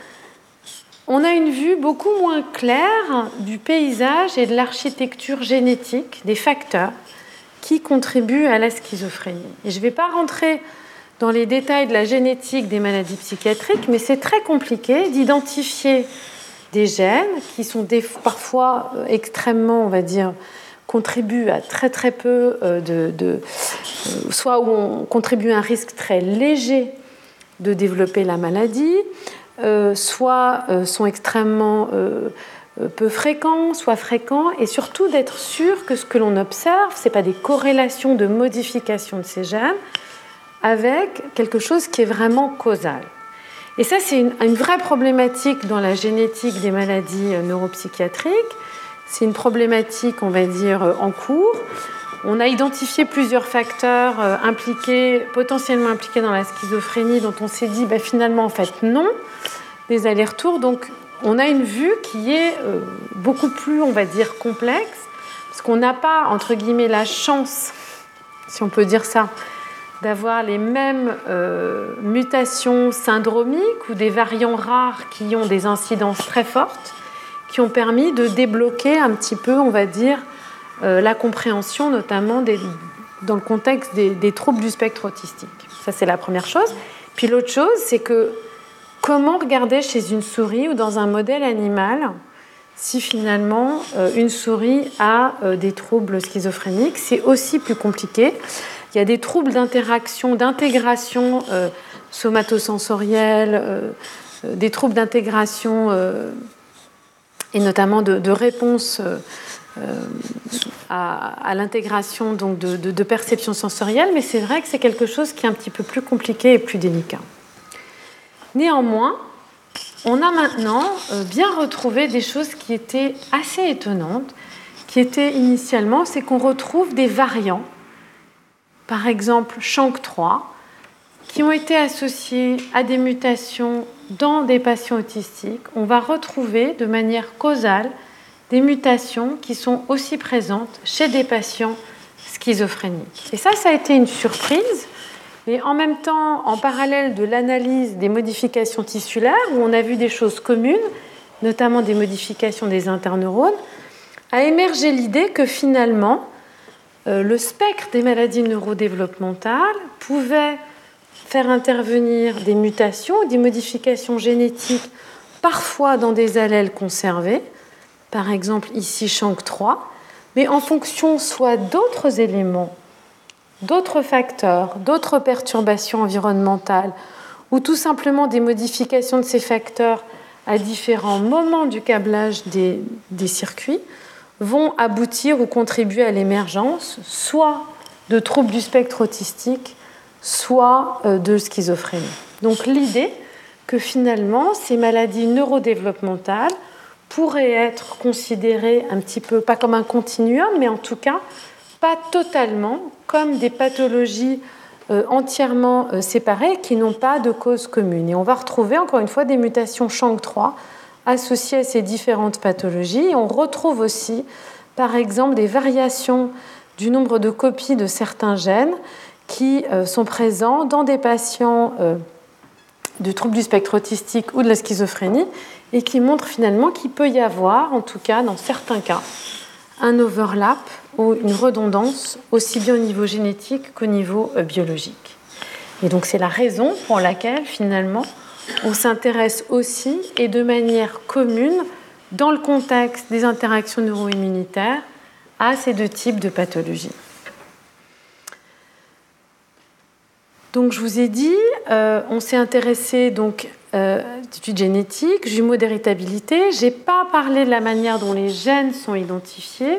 Speaker 2: on a une vue beaucoup moins claire du paysage et de l'architecture génétique, des facteurs qui contribuent à la schizophrénie. Et je ne vais pas rentrer dans les détails de la génétique des maladies psychiatriques, mais c'est très compliqué d'identifier des gènes qui sont parfois euh, extrêmement, on va dire, contribuent à très très peu euh, de, euh, soit où on contribue à un risque très léger de développer la maladie, soit sont extrêmement peu fréquents, soit fréquents, et surtout d'être sûr que ce que l'on observe, ce n'est pas des corrélations de modification de ces gènes, avec quelque chose qui est vraiment causal. Et ça, c'est une, vraie problématique dans la génétique des maladies euh, neuropsychiatriques. C'est une problématique, on va dire, euh, en cours. On a identifié plusieurs facteurs euh, impliqués, potentiellement impliqués dans la schizophrénie, dont on s'est dit, bah, finalement, en fait, non, des allers-retours. Donc, on a une vue qui est beaucoup plus, on va dire, complexe, parce qu'on n'a pas, entre guillemets, la chance, si on peut dire ça, d'avoir les mêmes euh, mutations syndromiques ou des variants rares qui ont des incidences très fortes, qui ont permis de débloquer un petit peu, on va dire, euh, la compréhension, notamment dans le contexte des, troubles du spectre autistique. Ça, c'est la première chose. Puis l'autre chose, c'est que comment regarder chez une souris ou dans un modèle animal si finalement euh, une souris a des troubles schizophréniques, c'est aussi plus compliqué. Il y a des troubles d'interaction, d'intégration euh, somatosensorielle, euh, euh, des troubles d'intégration et notamment de, réponse à, l'intégration donc de, de, perception sensorielle, mais c'est vrai que c'est quelque chose qui est un petit peu plus compliqué et plus délicat. Néanmoins, on a maintenant bien retrouvé des choses qui étaient assez étonnantes, qui étaient initialement, c'est qu'on retrouve des variants par exemple SHANK3, qui ont été associés à des mutations dans des patients autistiques, on va retrouver de manière causale des mutations qui sont aussi présentes chez des patients schizophréniques. Et ça, ça a été une surprise. Et en même temps, en parallèle de l'analyse des modifications tissulaires, où on a vu des choses communes, notamment des modifications des interneurones, a émergé l'idée que finalement, euh, le spectre des maladies neurodéveloppementales pouvait faire intervenir des mutations, des modifications génétiques parfois dans des allèles conservés, par exemple ici Shank 3, mais en fonction soit d'autres éléments, d'autres facteurs, d'autres perturbations environnementales, ou tout simplement des modifications de ces facteurs à différents moments du câblage des circuits, vont aboutir ou contribuer à l'émergence soit de troubles du spectre autistique, soit euh, de schizophrénie. Donc l'idée que finalement ces maladies neurodéveloppementales pourraient être considérées un petit peu, pas comme un continuum, mais en tout cas pas totalement comme des pathologies euh, entièrement euh, séparées qui n'ont pas de cause commune. Et on va retrouver encore une fois des mutations SHANK3 associées à ces différentes pathologies. on retrouve aussi, par exemple, des variations du nombre de copies de certains gènes qui euh, sont présents dans des patients du trouble du spectre autistique ou de la schizophrénie et qui montrent finalement qu'il peut y avoir, en tout cas dans certains cas, un overlap ou une redondance aussi bien au niveau génétique qu'au niveau euh, biologique. Et donc c'est la raison pour laquelle finalement on s'intéresse aussi et de manière commune dans le contexte des interactions neuroimmunitaires à ces deux types de pathologies. Donc je vous ai dit, euh, on s'est intéressé donc euh, études génétiques, jumeaux d'héritabilité. J'ai pas parlé de la manière dont les gènes sont identifiés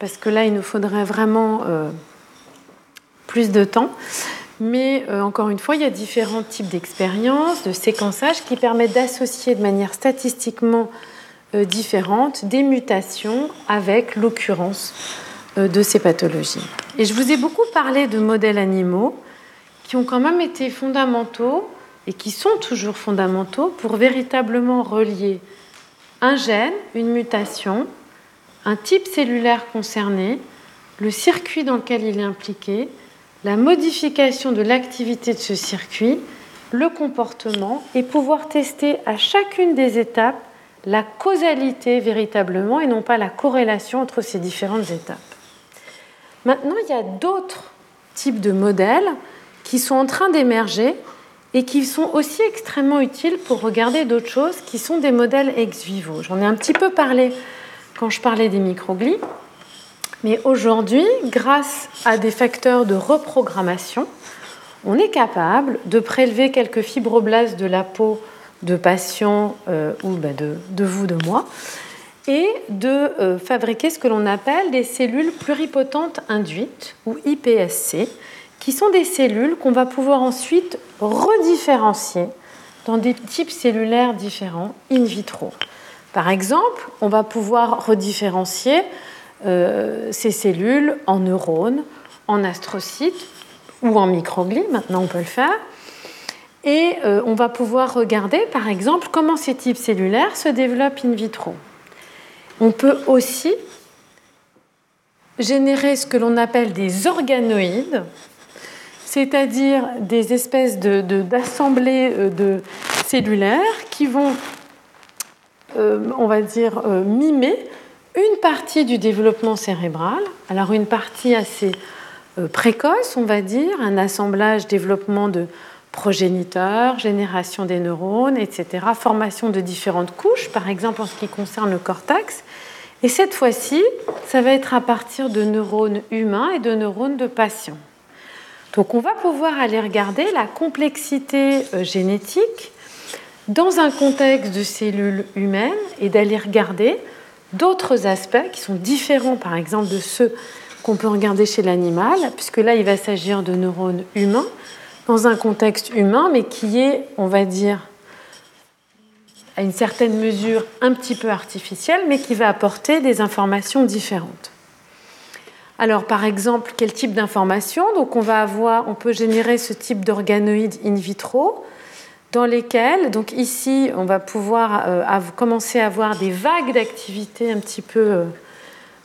Speaker 2: parce que là il nous faudrait vraiment euh, plus de temps. Mais euh, encore une fois, il y a différents types d'expériences, de séquençage qui permettent d'associer de manière statistiquement différente des mutations avec l'occurrence de ces pathologies. Et je vous ai beaucoup parlé de modèles animaux qui ont quand même été fondamentaux et qui sont toujours fondamentaux pour véritablement relier un gène, une mutation, un type cellulaire concerné, le circuit dans lequel il est impliqué, la modification de l'activité de ce circuit, le comportement et pouvoir tester à chacune des étapes la causalité véritablement et non pas la corrélation entre ces différentes étapes. Maintenant, il y a d'autres types de modèles qui sont en train d'émerger et qui sont aussi extrêmement utiles pour regarder d'autres choses qui sont des modèles ex vivo. J'en ai un petit peu parlé quand je parlais des microglies, mais aujourd'hui, grâce à des facteurs de reprogrammation, on est capable de prélever quelques fibroblastes de la peau de patients euh, ou de, de, vous, de moi, et de euh, fabriquer ce que l'on appelle des cellules pluripotentes induites, ou IPSC, qui sont des cellules qu'on va pouvoir ensuite redifférencier dans des types cellulaires différents in vitro. Par exemple, on va pouvoir redifférencier euh, ces cellules en neurones, en astrocytes ou en microglies, maintenant on peut le faire. Et euh, on va pouvoir regarder, par exemple, comment ces types cellulaires se développent in vitro. On peut aussi générer ce que l'on appelle des organoïdes, c'est-à-dire des espèces d'assemblées de, de, cellulaires qui vont, euh, on va dire, euh, mimer une partie du développement cérébral, alors une partie assez euh, précoce, on va dire, un assemblage, développement de progéniteurs, génération des neurones, etc., formation de différentes couches, par exemple en ce qui concerne le cortex. Et cette fois-ci, ça va être à partir de neurones humains et de neurones de patients. Donc on va pouvoir aller regarder la complexité euh, génétique dans un contexte de cellules humaines et d'aller regarder d'autres aspects qui sont différents par exemple de ceux qu'on peut regarder chez l'animal, puisque là il va s'agir de neurones humains dans un contexte humain, mais qui est, on va dire, à une certaine mesure un petit peu artificiel, mais qui va apporter des informations différentes. Alors, par exemple, quel type d'information? Donc, on va avoir, on peut générer ce type d'organoïdes in vitro, dans lesquels, donc ici, on va pouvoir euh, commencer à avoir des vagues d'activité un petit peu, euh,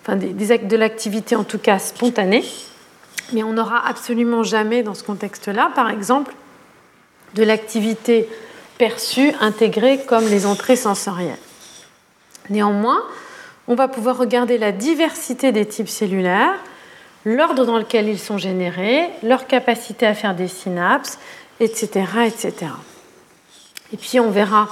Speaker 2: enfin, de l'activité en tout cas spontanée, mais on n'aura absolument jamais dans ce contexte-là, par exemple, de l'activité perçue, intégrée comme les entrées sensorielles. Néanmoins, on va pouvoir regarder la diversité des types cellulaires, l'ordre dans lequel ils sont générés, leur capacité à faire des synapses, etc. etc. Et puis on verra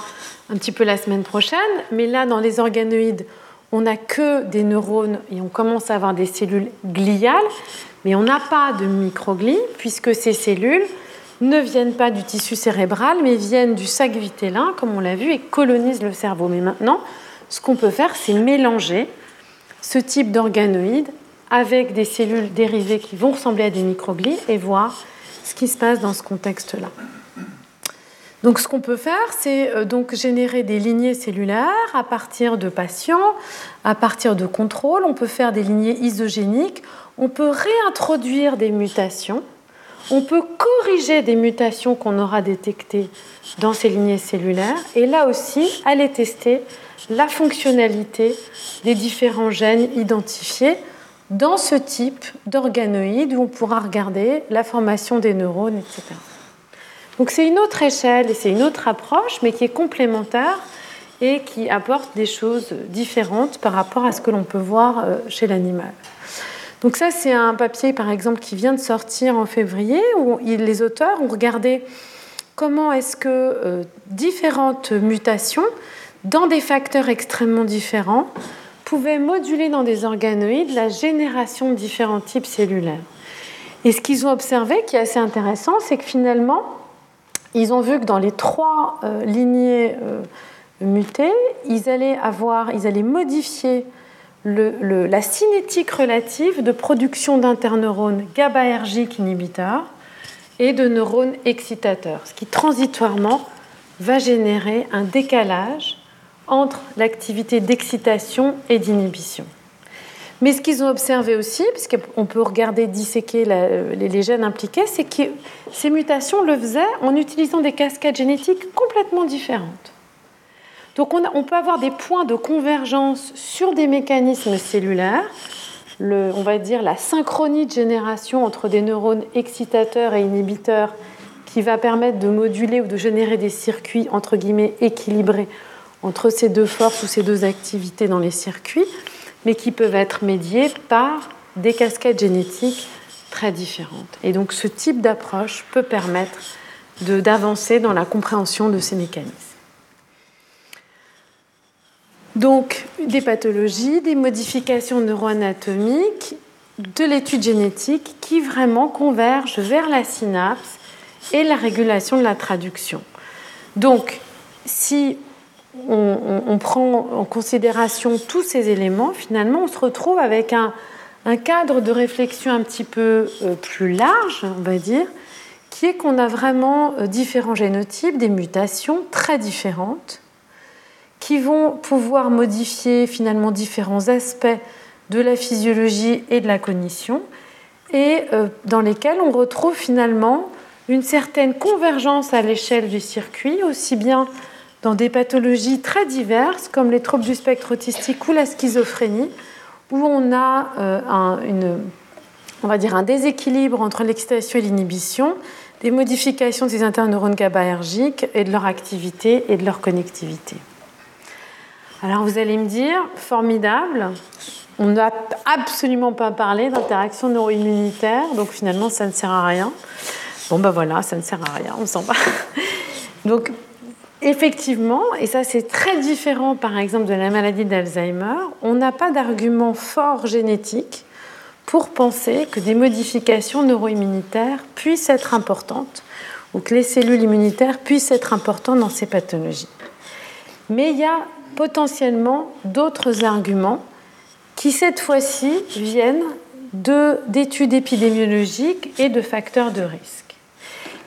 Speaker 2: un petit peu la semaine prochaine, mais là dans les organoïdes, on n'a que des neurones et on commence à avoir des cellules gliales, mais on n'a pas de microglies puisque ces cellules ne viennent pas du tissu cérébral, mais viennent du sac vitellin, comme on l'a vu, et colonisent le cerveau. Mais maintenant, ce qu'on peut faire, c'est mélanger ce type d'organoïdes avec des cellules dérivées qui vont ressembler à des microglies et voir ce qui se passe dans ce contexte-là. Donc, ce qu'on peut faire, c'est euh, donc générer des lignées cellulaires à partir de patients, à partir de contrôles. On peut faire des lignées isogéniques. On peut réintroduire des mutations. On peut corriger des mutations qu'on aura détectées dans ces lignées cellulaires. Et là aussi, aller tester la fonctionnalité des différents gènes identifiés dans ce type d'organoïdes où on pourra regarder la formation des neurones, etc. Donc c'est une autre échelle et c'est une autre approche, mais qui est complémentaire et qui apporte des choses différentes par rapport à ce que l'on peut voir euh, chez l'animal. Donc ça, c'est un papier, par exemple, qui vient de sortir en février, où les auteurs ont regardé comment est-ce que euh, différentes mutations, dans des facteurs extrêmement différents, pouvaient moduler dans des organoïdes la génération de différents types cellulaires. Et ce qu'ils ont observé, qui est assez intéressant, c'est que finalement, ils ont vu que dans les trois euh, lignées euh, mutées, ils allaient, avoir, ils allaient modifier la cinétique relative de production d'interneurones GABAergiques inhibiteurs et de neurones excitateurs, ce qui transitoirement va générer un décalage entre l'activité d'excitation et d'inhibition. Mais ce qu'ils ont observé aussi, puisqu'on peut regarder, disséquer les gènes impliqués, c'est que ces mutations le faisaient en utilisant des cascades génétiques complètement différentes. Donc on, peut avoir des points de convergence sur des mécanismes cellulaires, on va dire la synchronie de génération entre des neurones excitateurs et inhibiteurs qui va permettre de moduler ou de générer des circuits entre guillemets équilibrés entre ces deux forces ou ces deux activités dans les circuits mais qui peuvent être médiés par des casquettes génétiques très différentes. Et donc ce type d'approche peut permettre d'avancer dans la compréhension de ces mécanismes. Donc des pathologies, des modifications neuroanatomiques, de l'étude génétique qui vraiment convergent vers la synapse et la régulation de la traduction. Donc si on, prend en considération tous ces éléments, finalement, on se retrouve avec un, cadre de réflexion un petit peu euh, plus large, on va dire, qui est qu'on a vraiment euh, différents génotypes, des mutations très différentes, qui vont pouvoir modifier finalement différents aspects de la physiologie et de la cognition, et euh, dans lesquels on retrouve finalement une certaine convergence à l'échelle du circuit, aussi bien dans des pathologies très diverses comme les troubles du spectre autistique ou la schizophrénie, où on a euh, un, on va dire un déséquilibre entre l'excitation et l'inhibition, des modifications des interneurones GABAergiques et de leur activité et de leur connectivité. Alors vous allez me dire, formidable, on n'a absolument pas parlé d'interaction neuroimmunitaire, donc finalement ça ne sert à rien. Bon ben voilà, ça ne sert à rien, on s'en va. Donc Effectivement, et ça c'est très différent par exemple de la maladie d'Alzheimer, on n'a pas d'argument fort génétique pour penser que des modifications neuroimmunitaires puissent être importantes ou que les cellules immunitaires puissent être importantes dans ces pathologies. Mais il y a potentiellement d'autres arguments qui cette fois-ci viennent d'études épidémiologiques et de facteurs de risque.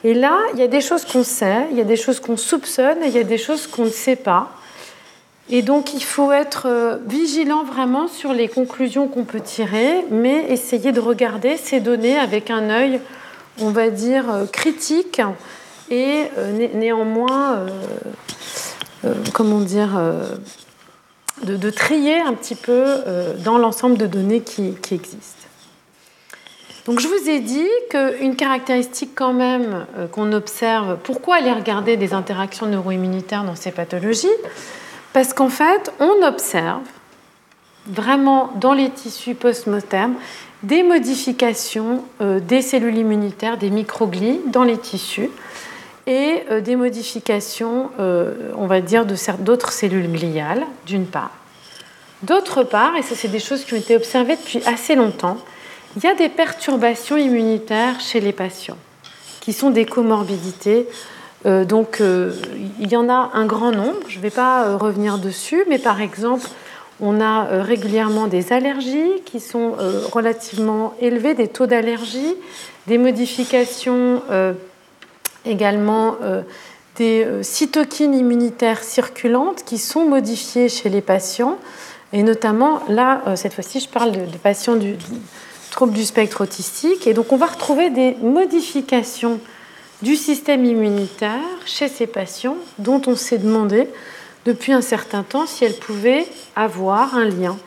Speaker 2: Et là, il y a des choses qu'on sait, il y a des choses qu'on soupçonne il y a des choses qu'on ne sait pas. Et donc, il faut être euh, vigilant vraiment sur les conclusions qu'on peut tirer, mais essayer de regarder ces données avec un œil, on va dire, euh, critique et euh, néanmoins, comment dire, de, trier un petit peu dans l'ensemble de données qui existent. Donc je vous ai dit qu'une caractéristique quand même euh, qu'on observe, pourquoi aller regarder des interactions neuroimmunitaires dans ces pathologies? Parce qu'en fait, on observe vraiment dans les tissus post-mortem des modifications euh, des cellules immunitaires, des microglies dans les tissus. et des modifications, on va dire, d'autres cellules gliales, d'une part. D'autre part, et ça c'est des choses qui ont été observées depuis assez longtemps, il y a des perturbations immunitaires chez les patients, qui sont des comorbidités. donc il y en a un grand nombre, je ne vais pas revenir dessus, mais par exemple, on a euh, régulièrement des allergies qui sont euh, relativement élevées, des taux d'allergie, des modifications euh, également des cytokines immunitaires circulantes qui sont modifiées chez les patients. Et notamment, là, cette fois-ci, je parle de, patients du, trouble du spectre autistique. Et donc, on va retrouver des modifications du système immunitaire chez ces patients dont on s'est demandé depuis un certain temps si elle pouvait avoir un lien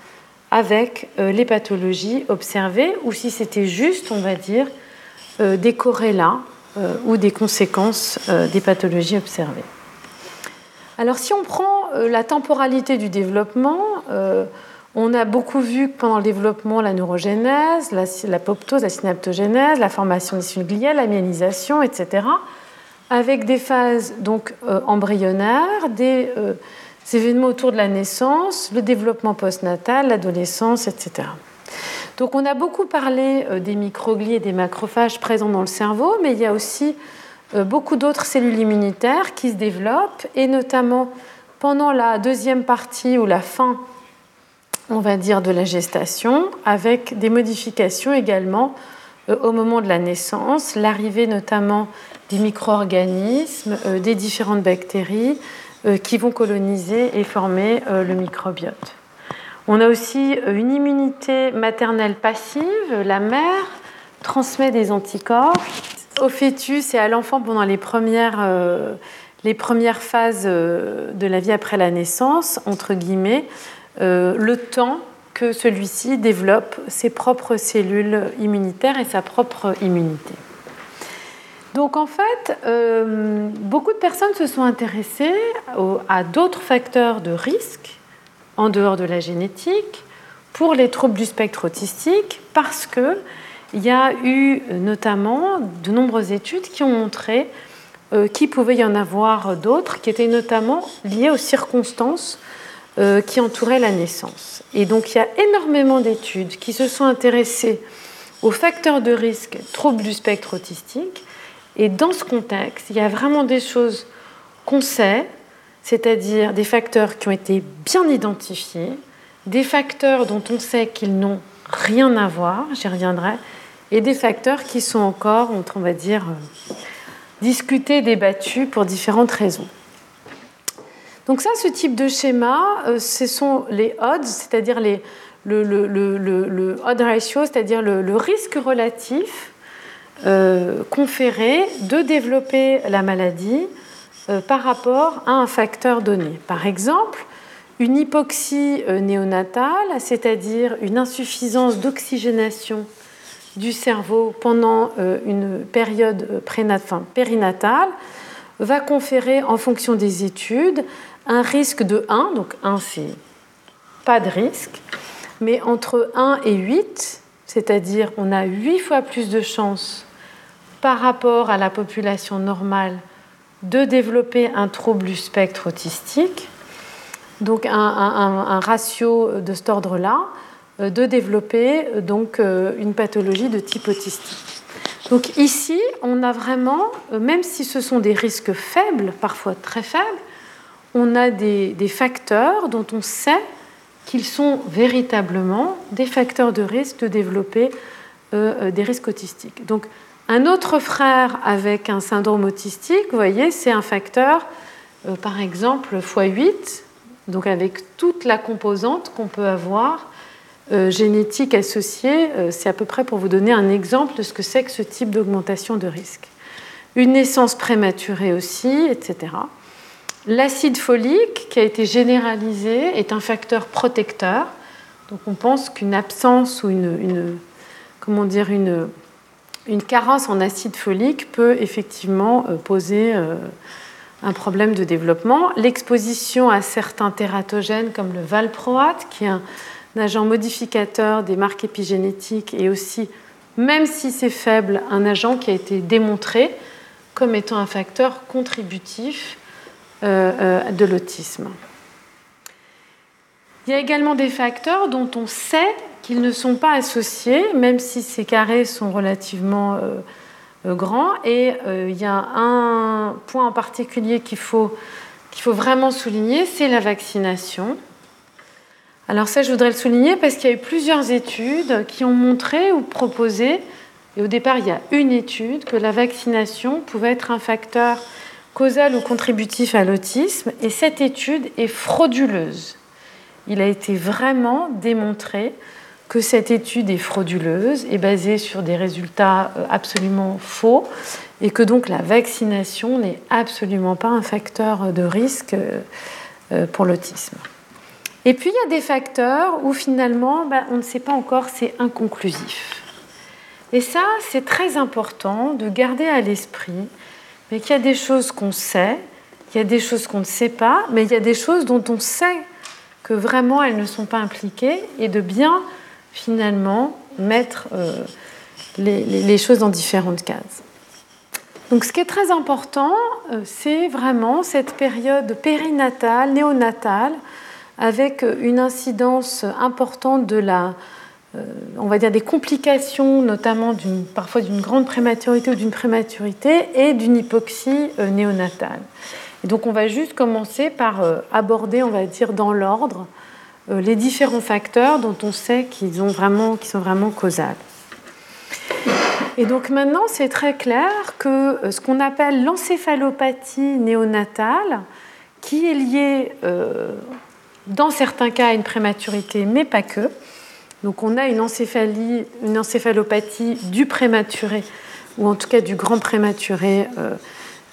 Speaker 2: avec euh, les pathologies observées ou si c'était juste, on va dire, euh, des corrélats euh, ou des conséquences des pathologies observées. Alors si on prend la temporalité du développement, on a beaucoup vu pendant le développement la neurogénèse, l'apoptose, la, la synaptogénèse, la formation des cellules gliales, la myélisation, etc avec des phases donc euh, embryonnaires, des, euh, événements autour de la naissance, le développement postnatal, l'adolescence, etc. Donc on a beaucoup parlé euh, des microglies et des macrophages présents dans le cerveau, mais il y a aussi beaucoup d'autres cellules immunitaires qui se développent, et notamment pendant la deuxième partie ou la fin, on va dire, de la gestation, avec des modifications également au moment de la naissance, l'arrivée notamment des micro-organismes, euh, des différentes bactéries euh, qui vont coloniser et former euh, le microbiote. On a aussi une immunité maternelle passive. La mère transmet des anticorps au fœtus et à l'enfant pendant les premières, les premières phases de la vie après la naissance, entre guillemets, le temps que celui-ci développe ses propres cellules immunitaires et sa propre immunité. Donc en fait, euh, beaucoup de personnes se sont intéressées à d'autres facteurs de risque en dehors de la génétique pour les troubles du spectre autistique parce que il y a eu notamment de nombreuses études qui ont montré euh, qu'il pouvait y en avoir d'autres qui étaient notamment liées aux circonstances euh, qui entouraient la naissance. Et donc il y a énormément d'études qui se sont intéressées aux facteurs de risque troubles du spectre autistique et dans ce contexte, il y a vraiment des choses qu'on sait, c'est-à-dire des facteurs qui ont été bien identifiés, des facteurs dont on sait qu'ils n'ont rien à voir, j'y reviendrai, et des facteurs qui sont encore, on va dire, euh, discutés, débattus pour différentes raisons. Donc ça, ce type de schéma, euh, ce sont les odds, c'est-à-dire le, le, odd ratio, c'est-à-dire le, risque relatif euh, conféré de développer la maladie euh, par rapport à un facteur donné. Par exemple, une hypoxie néonatale, c'est-à-dire une insuffisance d'oxygénation du cerveau pendant une période périnatale, va conférer en fonction des études un risque de 1, donc 1 c'est pas de risque, mais entre 1 et 8, c'est-à-dire on a 8 fois plus de chances par rapport à la population normale de développer un trouble du spectre autistique, donc un, ratio de cet ordre-là, euh, de développer euh, donc euh, une pathologie de type autistique. Donc ici, on a vraiment, même si ce sont des risques faibles, parfois très faibles, on a des, facteurs dont on sait qu'ils sont véritablement des facteurs de risque de développer des risques autistiques. Donc un autre frère avec un syndrome autistique, vous voyez, c'est un facteur, euh, par exemple, x8, donc avec toute la composante qu'on peut avoir euh, génétique associée. Euh, c'est à peu près pour vous donner un exemple de ce que c'est que ce type d'augmentation de risque. Une naissance prématurée aussi, etc. L'acide folique, qui a été généralisé, est un facteur protecteur. Donc on pense qu'une absence ou une, une comment dire, une carence en acide folique peut effectivement euh, poser euh, un problème de développement. L'exposition à certains tératogènes comme le valproate, qui est un, agent modificateur des marques épigénétiques et aussi, même si c'est faible, un agent qui a été démontré comme étant un facteur contributif de l'autisme. Il y a également des facteurs dont on sait qu'ils ne sont pas associés, même si ces carrés sont relativement grands. Et il y a un point en particulier qu'il faut, qu'il faut vraiment souligner, c'est la vaccination. Alors ça, je voudrais le souligner parce qu'il y a eu plusieurs études qui ont montré ou proposé, et au départ, il y a une étude, que la vaccination pouvait être un facteur causal ou contributif à l'autisme, et cette étude est frauduleuse. Il a été vraiment démontré que cette étude est frauduleuse, est basée sur des résultats euh, absolument faux, et que donc la vaccination n'est absolument pas un facteur de risque euh, pour l'autisme. Et puis il y a des facteurs où finalement ben, on ne sait pas encore, c'est inconclusif. Et ça, c'est très important de garder à l'esprit, mais qu'il y a des choses qu'on sait, il y a des choses qu'on ne sait pas, mais il y a des choses dont on sait que vraiment elles ne sont pas impliquées, et de bien finalement mettre euh, les, choses dans différentes cases. Donc ce qui est très important, euh, c'est vraiment cette période périnatale, néonatale, avec une incidence importante de la, euh, on va dire des complications, notamment parfois d'une grande prématurité ou d'une prématurité et d'une hypoxie euh, néonatale. Et donc on va juste commencer par euh, aborder, on va dire dans l'ordre, les différents facteurs dont on sait qu'ils sont vraiment causales. Et donc maintenant, c'est très clair que ce qu'on appelle l'encéphalopathie néonatale, qui est liée dans certains cas à une prématurité, mais pas que. Donc on a une, encéphalie, une encéphalopathie du prématuré, ou en tout cas du grand prématuré, euh,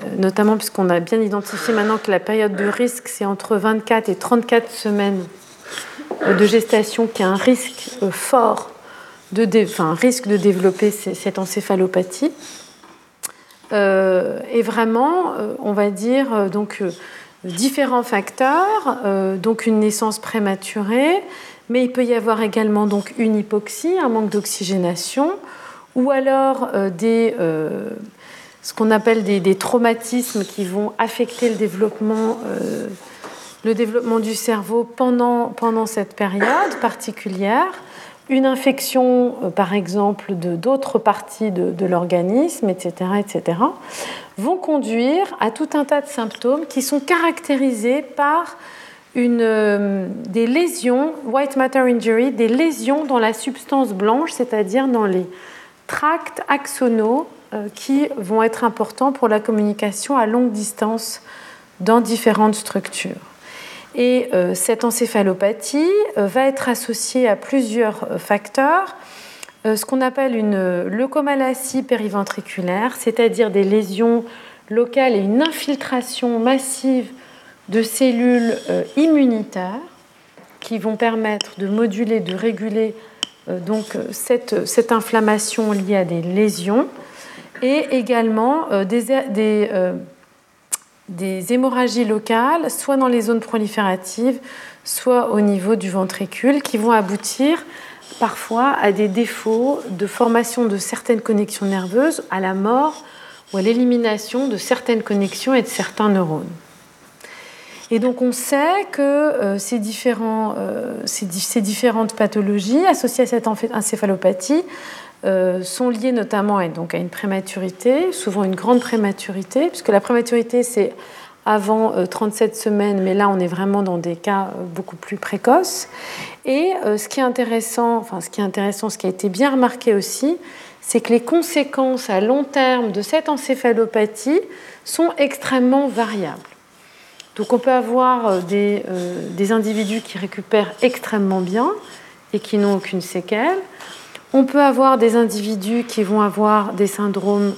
Speaker 2: euh, notamment puisqu'on a bien identifié maintenant que la période de risque, c'est entre 24 et 34 semaines de gestation, qui a un risque euh, fort, de un risque de développer cette encéphalopathie. et vraiment, on va dire, donc différents facteurs, donc une naissance prématurée, mais il peut y avoir également donc une hypoxie, un manque d'oxygénation, ou alors euh, des, euh, ce qu'on appelle des, traumatismes qui vont affecter le développement, le développement du cerveau pendant, pendant cette période particulière. Une infection, par exemple, de d'autres parties de, de l'organisme, etc., etc vont conduire à tout un tas de symptômes qui sont caractérisés par euh, des lésions, white matter injury, des lésions dans la substance blanche, c'est-à-dire dans les tracts axonaux euh, qui vont être importants pour la communication à longue distance dans différentes structures. Et euh, cette encéphalopathie va être associée à plusieurs facteurs ce qu'on appelle une leucomalacie périventriculaire, c'est-à-dire des lésions locales et une infiltration massive de cellules euh, immunitaires qui vont permettre de moduler, de réguler euh, donc cette, cette, inflammation liée à des lésions et également des, hémorragies locales, soit dans les zones prolifératives, soit au niveau du ventricule, qui vont aboutir parfois à des défauts de formation de certaines connexions nerveuses, à la mort ou à l'élimination de certaines connexions et de certains neurones. Et donc on sait que euh, euh, ces, différentes pathologies associées à cette encéphalopathie euh, sont liées notamment à, une prématurité, souvent une grande prématurité, puisque la prématurité c'est avant 37 euh, semaines, mais là on est vraiment dans des cas beaucoup plus précoces. Et ce qui est intéressant, enfin ce qui est intéressant, ce qui a été bien remarqué aussi, c'est que les conséquences à long terme de cette encéphalopathie sont extrêmement variables. Donc on peut avoir des, des individus qui récupèrent extrêmement bien et qui n'ont aucune séquelle. On peut avoir des individus qui vont avoir des syndromes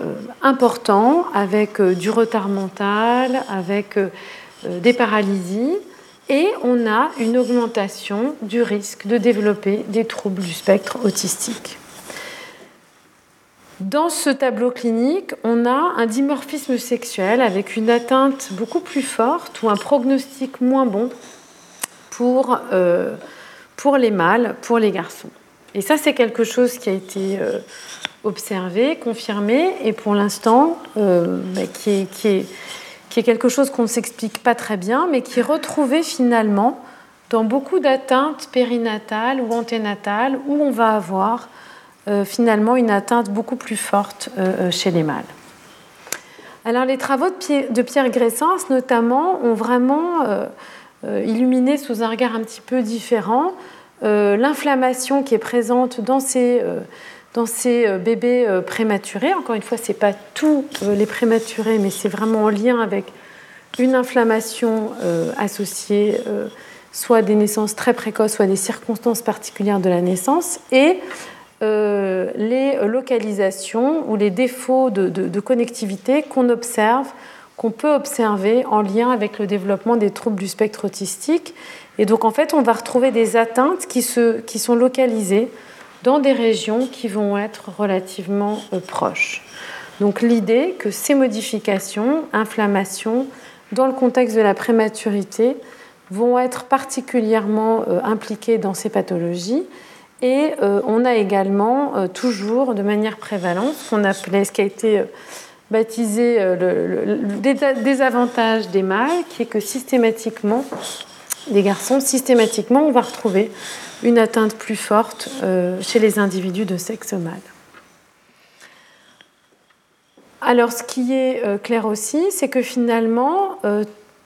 Speaker 2: euh, important avec euh, du retard mental, avec euh, des paralysies, et on a une augmentation du risque de développer des troubles du spectre autistique. Dans ce tableau clinique, on a un dimorphisme sexuel avec une atteinte beaucoup plus forte ou un prognostic moins bon pour, pour les mâles, pour les garçons. Et ça, c'est quelque chose qui a été observé, confirmé, et pour l'instant, bah, qui, est, qui, est, qui, est, quelque chose qu'on ne s'explique pas très bien, mais qui est retrouvé finalement dans beaucoup d'atteintes périnatales ou anténatales, où on va avoir finalement une atteinte beaucoup plus forte chez les mâles. Alors les travaux de Pierre Gressens notamment ont vraiment euh, euh, illuminé sous un regard un petit peu différent euh, l'inflammation qui est présente dans ces, dans ces bébés prématurés. Encore une fois, ce n'est pas tous les prématurés, mais c'est vraiment en lien avec une inflammation associée soit à des naissances très précoces, soit à des circonstances particulières de la naissance, et euh, les localisations ou les défauts de, connectivité qu'on observe, qu'on peut observer en lien avec le développement des troubles du spectre autistique. Et donc en fait, on va retrouver des atteintes qui, sont localisées dans des régions qui vont être relativement euh, proches. Donc l'idée que ces modifications, inflammations, dans le contexte de la prématurité, vont être particulièrement euh, impliquées dans ces pathologies et euh, on a également euh, toujours de manière prévalente ce qui a été euh, baptisé le, désavantage des mâles, qui est que systématiquement, des garçons, systématiquement, on va retrouver une atteinte plus forte chez les individus de sexe mâle. Alors, ce qui est clair aussi, c'est que finalement,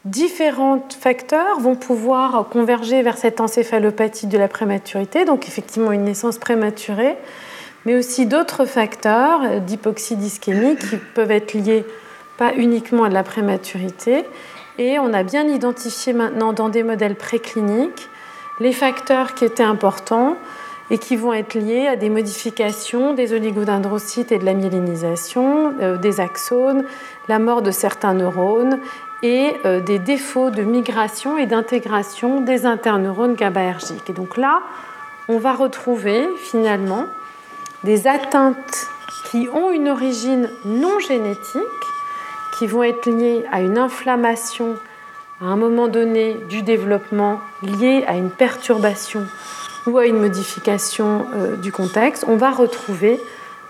Speaker 2: différents facteurs vont pouvoir converger vers cette encéphalopathie de la prématurité, donc effectivement une naissance prématurée, mais aussi d'autres facteurs d'hypoxie d'ischémie qui peuvent être liés pas uniquement à la prématurité. Et on a bien identifié maintenant dans des modèles précliniques les facteurs qui étaient importants et qui vont être liés à des modifications des oligodendrocytes et de la myélinisation, euh, des axones, la mort de certains neurones et euh, des défauts de migration et d'intégration des interneurones GABAergiques. Et donc là, on va retrouver finalement des atteintes qui ont une origine non génétique, qui vont être liées à une inflammation à un moment donné du développement liée à une perturbation ou à une modification euh, du contexte. On va retrouver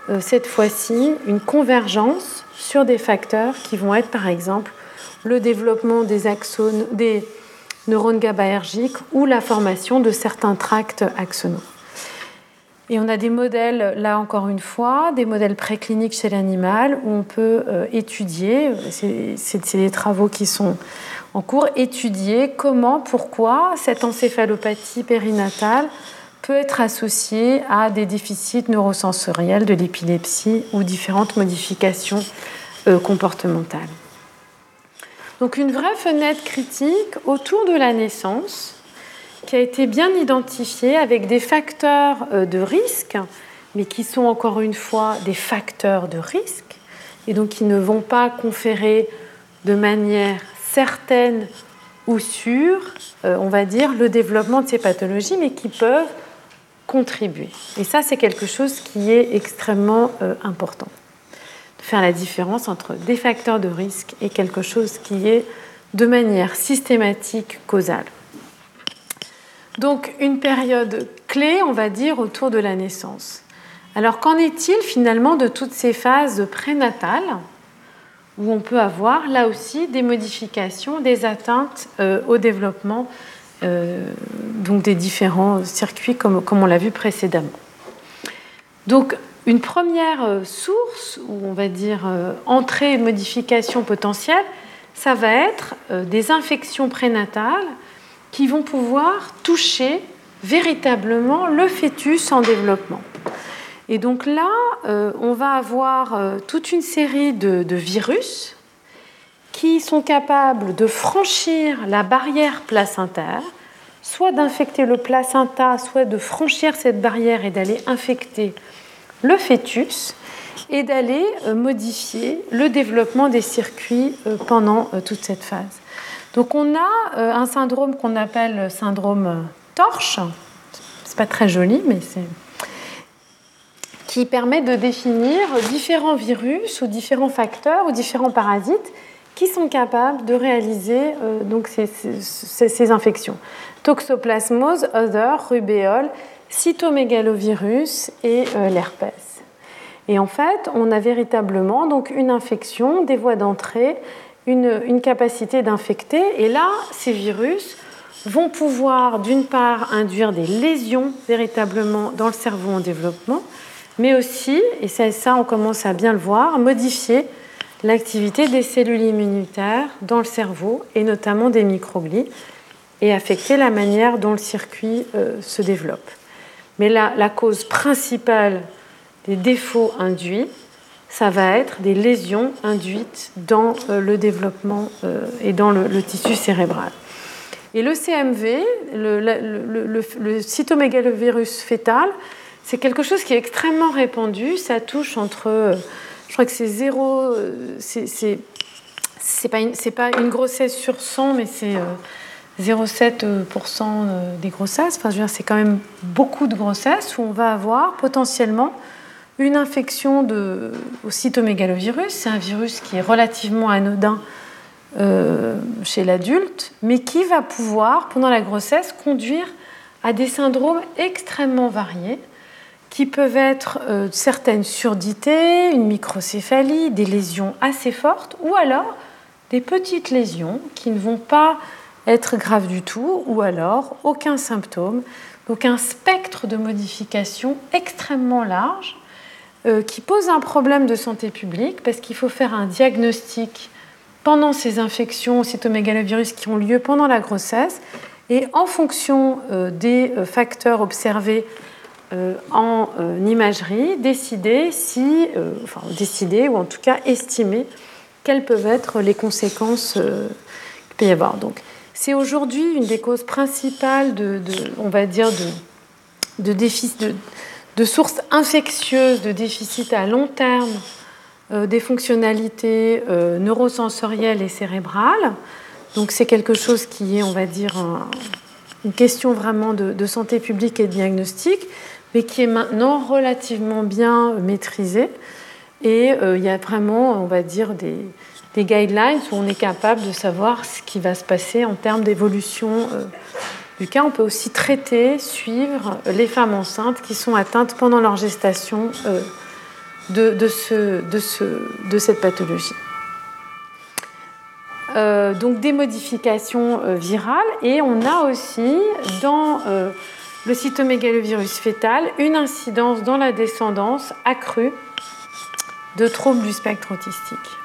Speaker 2: euh, cette fois-ci une convergence sur des facteurs qui vont être par exemple le développement des axones, des neurones GABAergiques ou la formation de certains tracts axonaux. Et on a des modèles, là encore une fois, des modèles précliniques chez l'animal où on peut euh, étudier, c'est des travaux qui sont en cours, étudier comment, pourquoi cette encéphalopathie périnatale peut être associée à des déficits neurosensoriels, de l'épilepsie ou différentes modifications euh, comportementales. Donc une vraie fenêtre critique autour de la naissance qui a été bien identifiée avec des facteurs euh, de risque, mais qui sont encore une fois des facteurs de risque, et donc qui ne vont pas conférer de manière certaine ou sûre, euh, on va dire, le développement de ces pathologies, mais qui peuvent contribuer. Et ça, c'est quelque chose qui est extrêmement euh, important faire la différence entre des facteurs de risque et quelque chose qui est de manière systématique causale. Donc une période clé, on va dire, autour de la naissance. Alors qu'en est-il finalement de toutes ces phases prénatales où on peut avoir là aussi des modifications, des atteintes euh, au développement euh, donc des différents circuits comme, comme on l'a vu précédemment? Donc une première euh, source, ou on va dire euh, entrée modification potentielle, ça va être euh, des infections prénatales qui vont pouvoir toucher véritablement le fœtus en développement. Et donc là, on va avoir toute une série de virus qui sont capables de franchir la barrière placentaire, soit d'infecter le placenta, soit de franchir cette barrière et d'aller infecter le fœtus et d'aller euh, modifier le développement des circuits euh, pendant euh, toute cette phase. Donc on a un syndrome qu'on appelle syndrome torche. C'est pas très joli, mais c'est qui permet de définir différents virus ou différents facteurs ou différents parasites qui sont capables de réaliser donc ces, ces, infections. Toxoplasmose, other, rubéole, cytomégalovirus et euh, l'herpès. Et en fait, on a véritablement donc une infection, des voies d'entrée, une, capacité d'infecter. Et là, ces virus vont pouvoir d'une part induire des lésions véritablement dans le cerveau en développement, mais aussi, et ça, ça on commence à bien le voir, modifier l'activité des cellules immunitaires dans le cerveau et notamment des microglies et affecter la manière dont le circuit euh, se développe. Mais la, la, cause principale des défauts induits, ça va être des lésions induites dans euh, le développement euh, et dans le, tissu cérébral. Et le CMV, le, le, le cytomégalovirus fœtal, c'est quelque chose qui est extrêmement répandu. Ça touche entre, je crois que c'est zéro, c'est pas, pas une grossesse sur 100, mais c'est 0,7% des grossesses. Enfin, c'est quand même beaucoup de grossesses où on va avoir potentiellement une infection de, au cytomégalovirus. C'est un virus qui est relativement anodin euh, chez l'adulte, mais qui va pouvoir, pendant la grossesse, conduire à des syndromes extrêmement variés qui peuvent être euh, certaines surdités, une microcéphalie, des lésions assez fortes, ou alors des petites lésions qui ne vont pas être grave du tout, ou alors aucun symptôme. Donc un spectre de modification extrêmement large euh, qui pose un problème de santé publique parce qu'il faut faire un diagnostic pendant ces infections cytomégalovirus qui ont lieu pendant la grossesse et en fonction euh, des euh, facteurs observés en imagerie, décider si, enfin décider ou en tout cas estimer quelles peuvent être les conséquences qu'il peut y avoir. Donc c'est aujourd'hui une des causes principales de, on va dire, de, de, de, sources infectieuses, de déficit à long terme euh, des fonctionnalités euh, neurosensorielles et cérébrales. Donc c'est quelque chose qui est, on va dire, une question vraiment de, santé publique et de diagnostic, mais qui est maintenant relativement bien maîtrisée. Et euh, il y a vraiment, on va dire, des, des guidelines où on est capable de savoir ce qui va se passer en termes d'évolution euh, du cas. On peut aussi traiter, suivre les femmes enceintes qui sont atteintes pendant leur gestation euh, de, de, ce, de, ce, de, cette pathologie. Euh, donc des modifications virales et on a aussi dans le cytomégalovirus fœtal une incidence dans la descendance accrue de troubles du spectre autistique.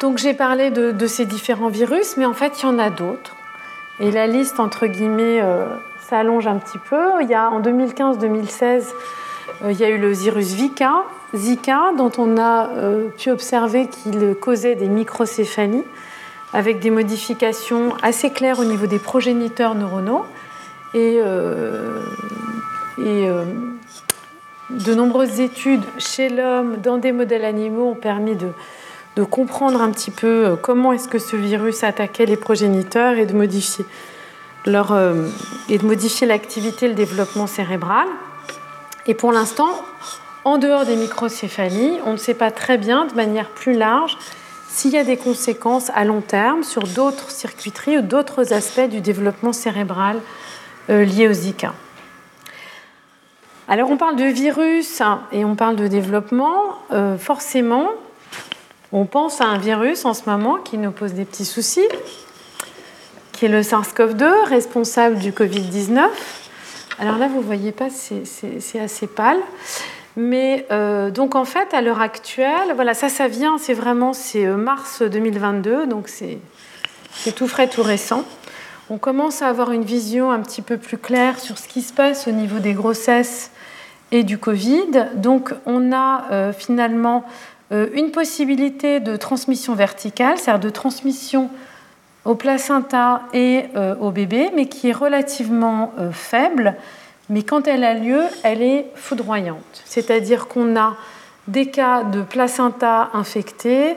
Speaker 2: Donc j'ai parlé de, ces différents virus, mais en fait il y en a d'autres. Et la liste, entre guillemets, euh, s'allonge un petit peu. Il y a, en 2015-2016, euh, il y a eu le virus Zika, Zika dont on a euh, pu observer qu'il causait des microcéphalies avec des modifications assez claires au niveau des progéniteurs neuronaux. Et, et de nombreuses études chez l'homme dans des modèles animaux ont permis de, de comprendre un petit peu euh, comment est-ce que ce virus attaquait les progéniteurs et de modifier leur, euh, et de modifier l'activité, le développement cérébral. Et pour l'instant, en dehors des microcéphalies, on ne sait pas très bien, de manière plus large, s'il y a des conséquences à long terme sur d'autres circuiteries ou d'autres aspects du développement cérébral euh, liés au Zika. Alors on parle de virus et on parle de développement. forcément, on pense à un virus en ce moment qui nous pose des petits soucis, qui est le SARS-CoV-2, responsable du Covid-19. Alors là, vous ne voyez pas, c'est assez pâle. Mais euh, donc en fait, à l'heure actuelle, voilà, ça, ça vient, c'est vraiment, c'est euh, mars 2022, donc c'est tout frais, tout récent. On commence à avoir une vision un petit peu plus claire sur ce qui se passe au niveau des grossesses et du Covid. Donc on a euh, finalement une possibilité de transmission verticale, c'est-à-dire de transmission au placenta et euh, au bébé, mais qui est relativement euh, faible. Mais quand elle a lieu, elle est foudroyante. C'est-à-dire qu'on a des cas de placenta infecté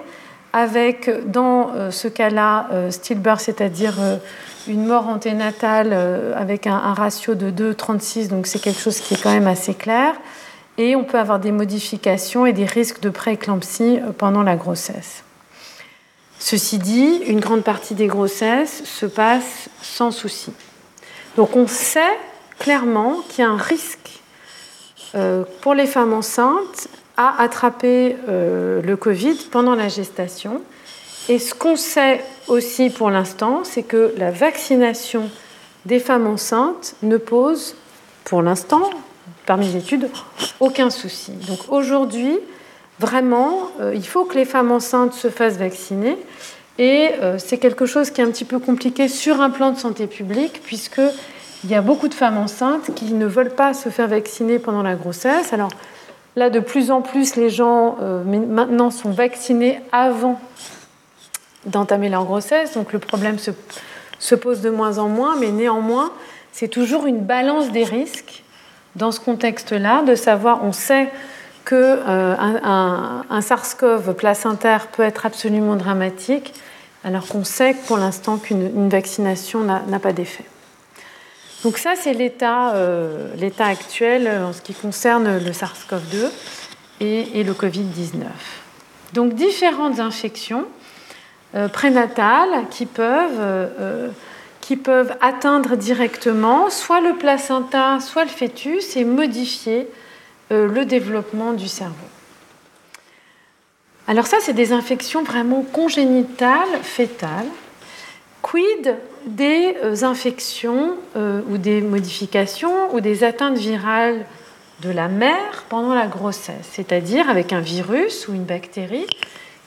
Speaker 2: avec, dans ce cas-là, stillbirth, c'est-à-dire une mort anténatale avec un ratio de 2,36, donc c'est quelque chose qui est quand même assez clair et on peut avoir des modifications et des risques de prééclampsie euh, pendant la grossesse. Ceci dit, une grande partie des grossesses se passe sans souci. Donc on sait clairement qu'il y a un risque pour les femmes enceintes à attraper le Covid pendant la gestation. Et ce qu'on sait aussi pour l'instant, c'est que la vaccination des femmes enceintes ne pose, pour l'instant, parmi les études, aucun souci. Donc aujourd'hui, vraiment, euh, il faut que les femmes enceintes se fassent vacciner. Et euh, c'est quelque chose qui est un petit peu compliqué sur un plan de santé publique, puisqu'il y a beaucoup de femmes enceintes qui ne veulent pas se faire vacciner pendant la grossesse. Alors là, de plus en plus, les gens euh, maintenant sont vaccinés avant d'entamer leur grossesse, donc le problème se, se, pose de moins en moins, mais néanmoins, c'est toujours une balance des risques dans ce contexte-là, de savoir, on sait qu'un euh, un, SARS-CoV placentaire peut être absolument dramatique, alors qu'on sait pour l'instant qu'une vaccination n'a pas d'effet. Donc ça, c'est l'état euh, actuel en ce qui concerne le SARS-CoV-2 et, le Covid-19. Donc différentes infections euh, prénatales qui peuvent, qui peuvent atteindre directement soit le placenta, soit le fœtus et modifier euh, le développement du cerveau. Alors ça, c'est des infections vraiment congénitales, fétales. Quid des infections ou des modifications ou des atteintes virales de la mère pendant la grossesse, c'est-à-dire avec un virus ou une bactérie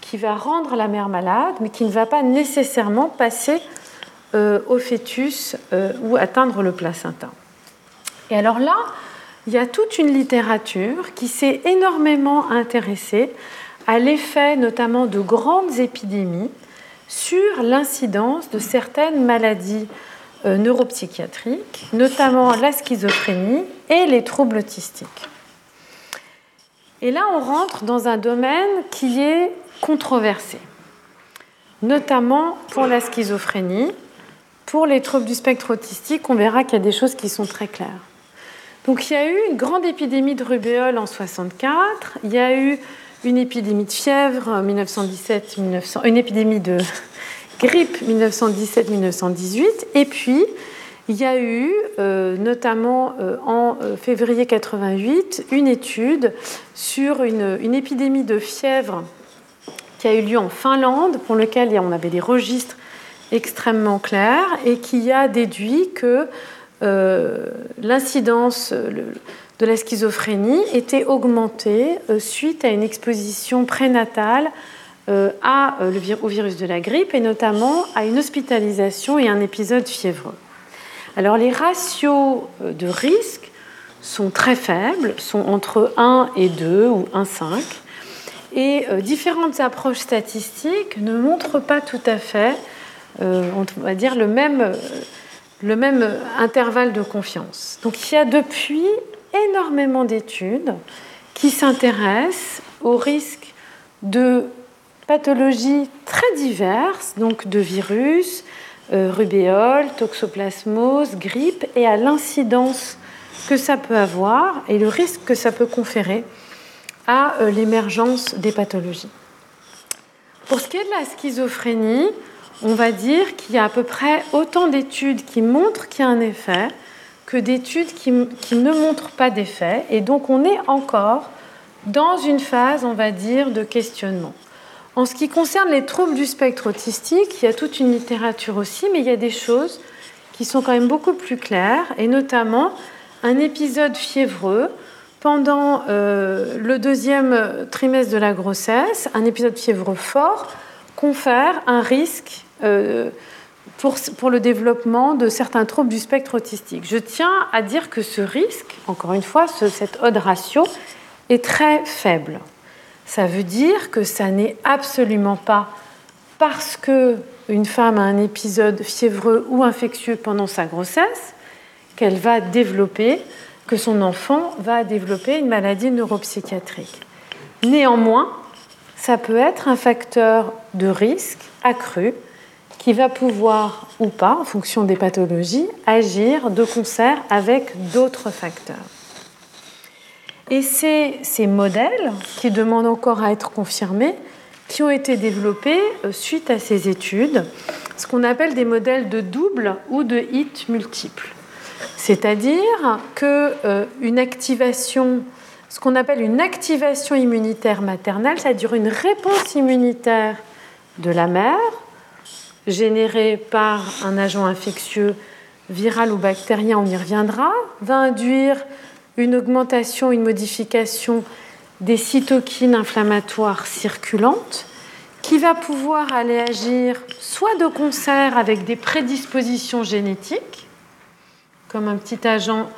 Speaker 2: qui va rendre la mère malade, mais qui ne va pas nécessairement passer euh, au fœtus euh, ou atteindre le placenta. Et alors là, il y a toute une littérature qui s'est énormément intéressée à l'effet notamment de grandes épidémies sur l'incidence de certaines maladies euh, neuropsychiatriques, notamment la schizophrénie et les troubles autistiques. Et là, on rentre dans un domaine qui est controversé, notamment pour la schizophrénie. Pour les troubles du spectre autistique, on verra qu'il y a des choses qui sont très claires. Donc il y a eu une grande épidémie de rubéole en 64, il y a eu une épidémie de fièvre en 1917, 1900, une épidémie de grippe 1917-1918, et puis il y a eu, euh, notamment euh, en euh, février 88, une étude sur une, une épidémie de fièvre qui a eu lieu en Finlande, pour lequel on avait des registres extrêmement clairs et qui a déduit que euh, l'incidence de la schizophrénie était augmentée euh, suite à une exposition prénatale euh, au virus de la grippe et notamment à une hospitalisation et un épisode fiévreux. Alors les ratios de risque sont très faibles, sont entre 1 et 2 ou 1,5. Et euh, différentes approches statistiques ne montrent pas tout à fait, euh, on va dire, le même, euh, le même intervalle de confiance. Donc il y a depuis énormément d'études qui s'intéressent aux risques de pathologies très diverses, donc de virus, rubéole, toxoplasmose, grippe, et à l'incidence que ça peut avoir et le risque que ça peut conférer à euh, l'émergence des pathologies. Pour ce qui est de la schizophrénie, on va dire qu'il y a à peu près autant d'études qui montrent qu'il y a un effet que d'études qui, ne montrent pas d'effet. Et donc on est encore dans une phase, on va dire, de questionnement. En ce qui concerne les troubles du spectre autistique, il y a toute une littérature aussi, mais il y a des choses qui sont quand même beaucoup plus claires, et notamment un épisode fiévreux pendant euh, le deuxième trimestre de la grossesse, un épisode fiévreux fort confère un risque pour, pour, le développement de certains troubles du spectre autistique. Je tiens à dire que ce risque, encore une fois, ce, cet odd ratio, est très faible. Ça veut dire que ça n'est absolument pas parce que une femme a un épisode fiévreux ou infectieux pendant sa grossesse qu'elle va développer que son enfant va développer une maladie neuropsychiatrique. Néanmoins, ça peut être un facteur de risque accru qui va pouvoir ou pas, en fonction des pathologies, agir de concert avec d'autres facteurs. Et c'est ces modèles qui demandent encore à être confirmés qui ont été développés euh, suite à ces études, ce qu'on appelle des modèles de double ou de hit multiples. C'est-à-dire qu'une activation, ce qu'on appelle une activation immunitaire maternelle, c'est-à-dire une réponse immunitaire de la mère, générée par un agent infectieux viral ou bactérien, on y reviendra, va induire une augmentation, une modification des cytokines inflammatoires circulantes qui va pouvoir aller agir soit de concert avec des prédispositions génétiques, comme un petit agent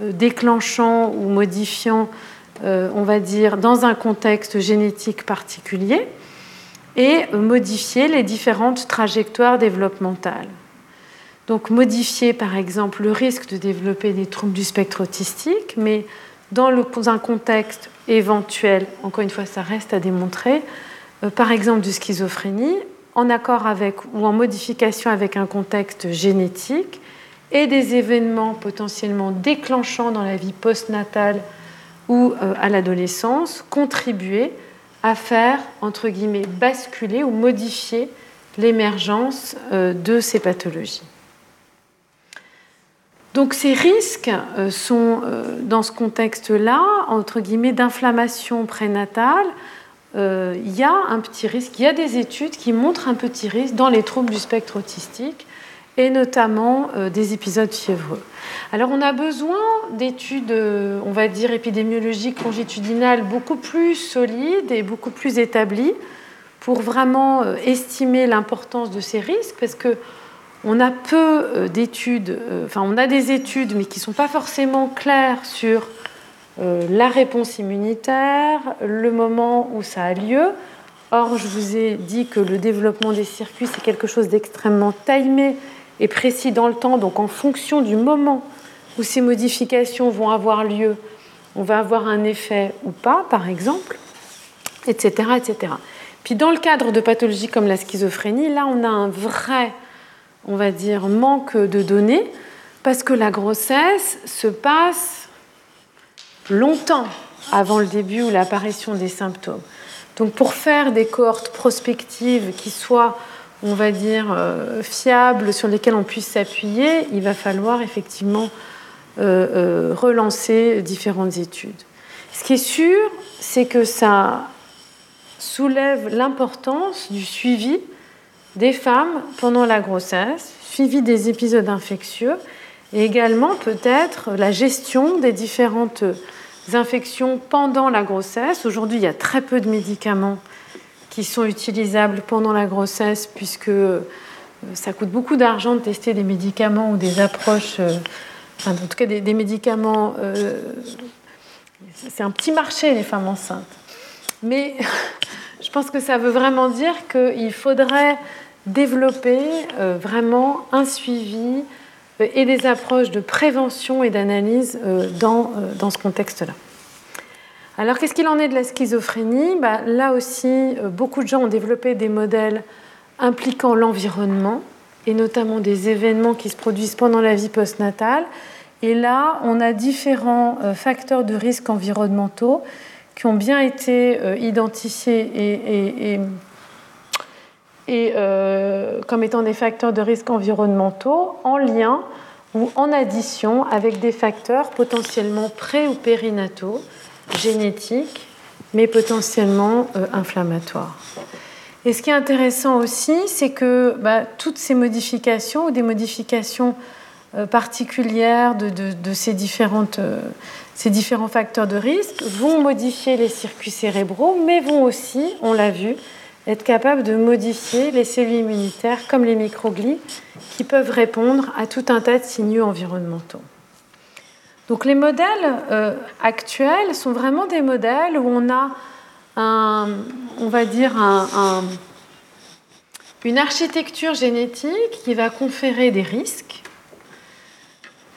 Speaker 2: euh, déclenchant ou modifiant, euh, on va dire, dans un contexte génétique particulier, et modifier les différentes trajectoires développementales. Donc modifier par exemple le risque de développer des troubles du spectre autistique, mais dans un contexte éventuel, encore une fois ça reste à démontrer, euh, par exemple de schizophrénie, en accord avec ou en modification avec un contexte génétique et des événements potentiellement déclenchants dans la vie postnatale ou euh, à l'adolescence, contribuer à faire, entre guillemets, basculer ou modifier l'émergence euh, de ces pathologies. Donc ces risques euh, sont, euh, dans ce contexte-là, entre guillemets, d'inflammation prénatale, il y a un petit risque, il y a des études qui montrent un petit risque dans les troubles du spectre autistique et notamment des épisodes fiévreux. Alors on a besoin d'études, euh, on va dire, épidémiologiques longitudinales beaucoup plus solides et beaucoup plus établies pour vraiment euh, estimer l'importance de ces risques, parce que on a peu euh, d'études, enfin on a des études, mais qui ne sont pas forcément claires sur la réponse immunitaire, le moment où ça a lieu. Or, je vous ai dit que le développement des circuits, c'est quelque chose d'extrêmement timé et précis dans le temps, donc en fonction du moment où ces modifications vont avoir lieu, on va avoir un effet ou pas, par exemple, etc., etc. Puis dans le cadre de pathologies comme la schizophrénie, là, on a un vrai, on va dire, manque de données, parce que la grossesse se passe longtemps avant le début ou l'apparition des symptômes. Donc pour faire des cohortes prospectives qui soient, on va dire, euh, fiables, sur lesquelles on puisse s'appuyer, il va falloir effectivement euh, euh, relancer différentes études. Ce qui est sûr, c'est que ça soulève l'importance du suivi des femmes pendant la grossesse, suivi des épisodes infectieux et également peut-être la gestion des différentes infections pendant la grossesse. Aujourd'hui, il y a très peu de médicaments qui sont utilisables pendant la grossesse puisque euh, ça coûte beaucoup d'argent de tester des médicaments ou des approches en tout cas des, médicaments. Euh, c'est un petit marché, les femmes enceintes. Mais je pense que ça veut vraiment dire qu'il faudrait développer euh, vraiment un suivi euh, et des approches de prévention et d'analyse dans, dans ce contexte-là. Alors, qu'est-ce qu'il en est de la schizophrénie? Bah, Là aussi, beaucoup de gens ont développé des modèles impliquant l'environnement et notamment des événements qui se produisent pendant la vie postnatale. Et là, on a différents euh, facteurs de risque environnementaux qui ont bien été euh, identifiés et, euh, comme étant des facteurs de risque environnementaux en lien ou en addition avec des facteurs potentiellement pré- ou périnataux, génétiques, mais potentiellement inflammatoires. Et ce qui est intéressant aussi, c'est que bah, toutes ces modifications ou des modifications euh, particulières de, ces, différentes, euh, ces différents facteurs de risque vont modifier les circuits cérébraux, mais vont aussi, on l'a vu, être capables de modifier les cellules immunitaires comme les microglies qui peuvent répondre à tout un tas de signaux environnementaux. Donc les modèles euh, actuels sont vraiment des modèles où on a un, on va dire une architecture génétique qui va conférer des risques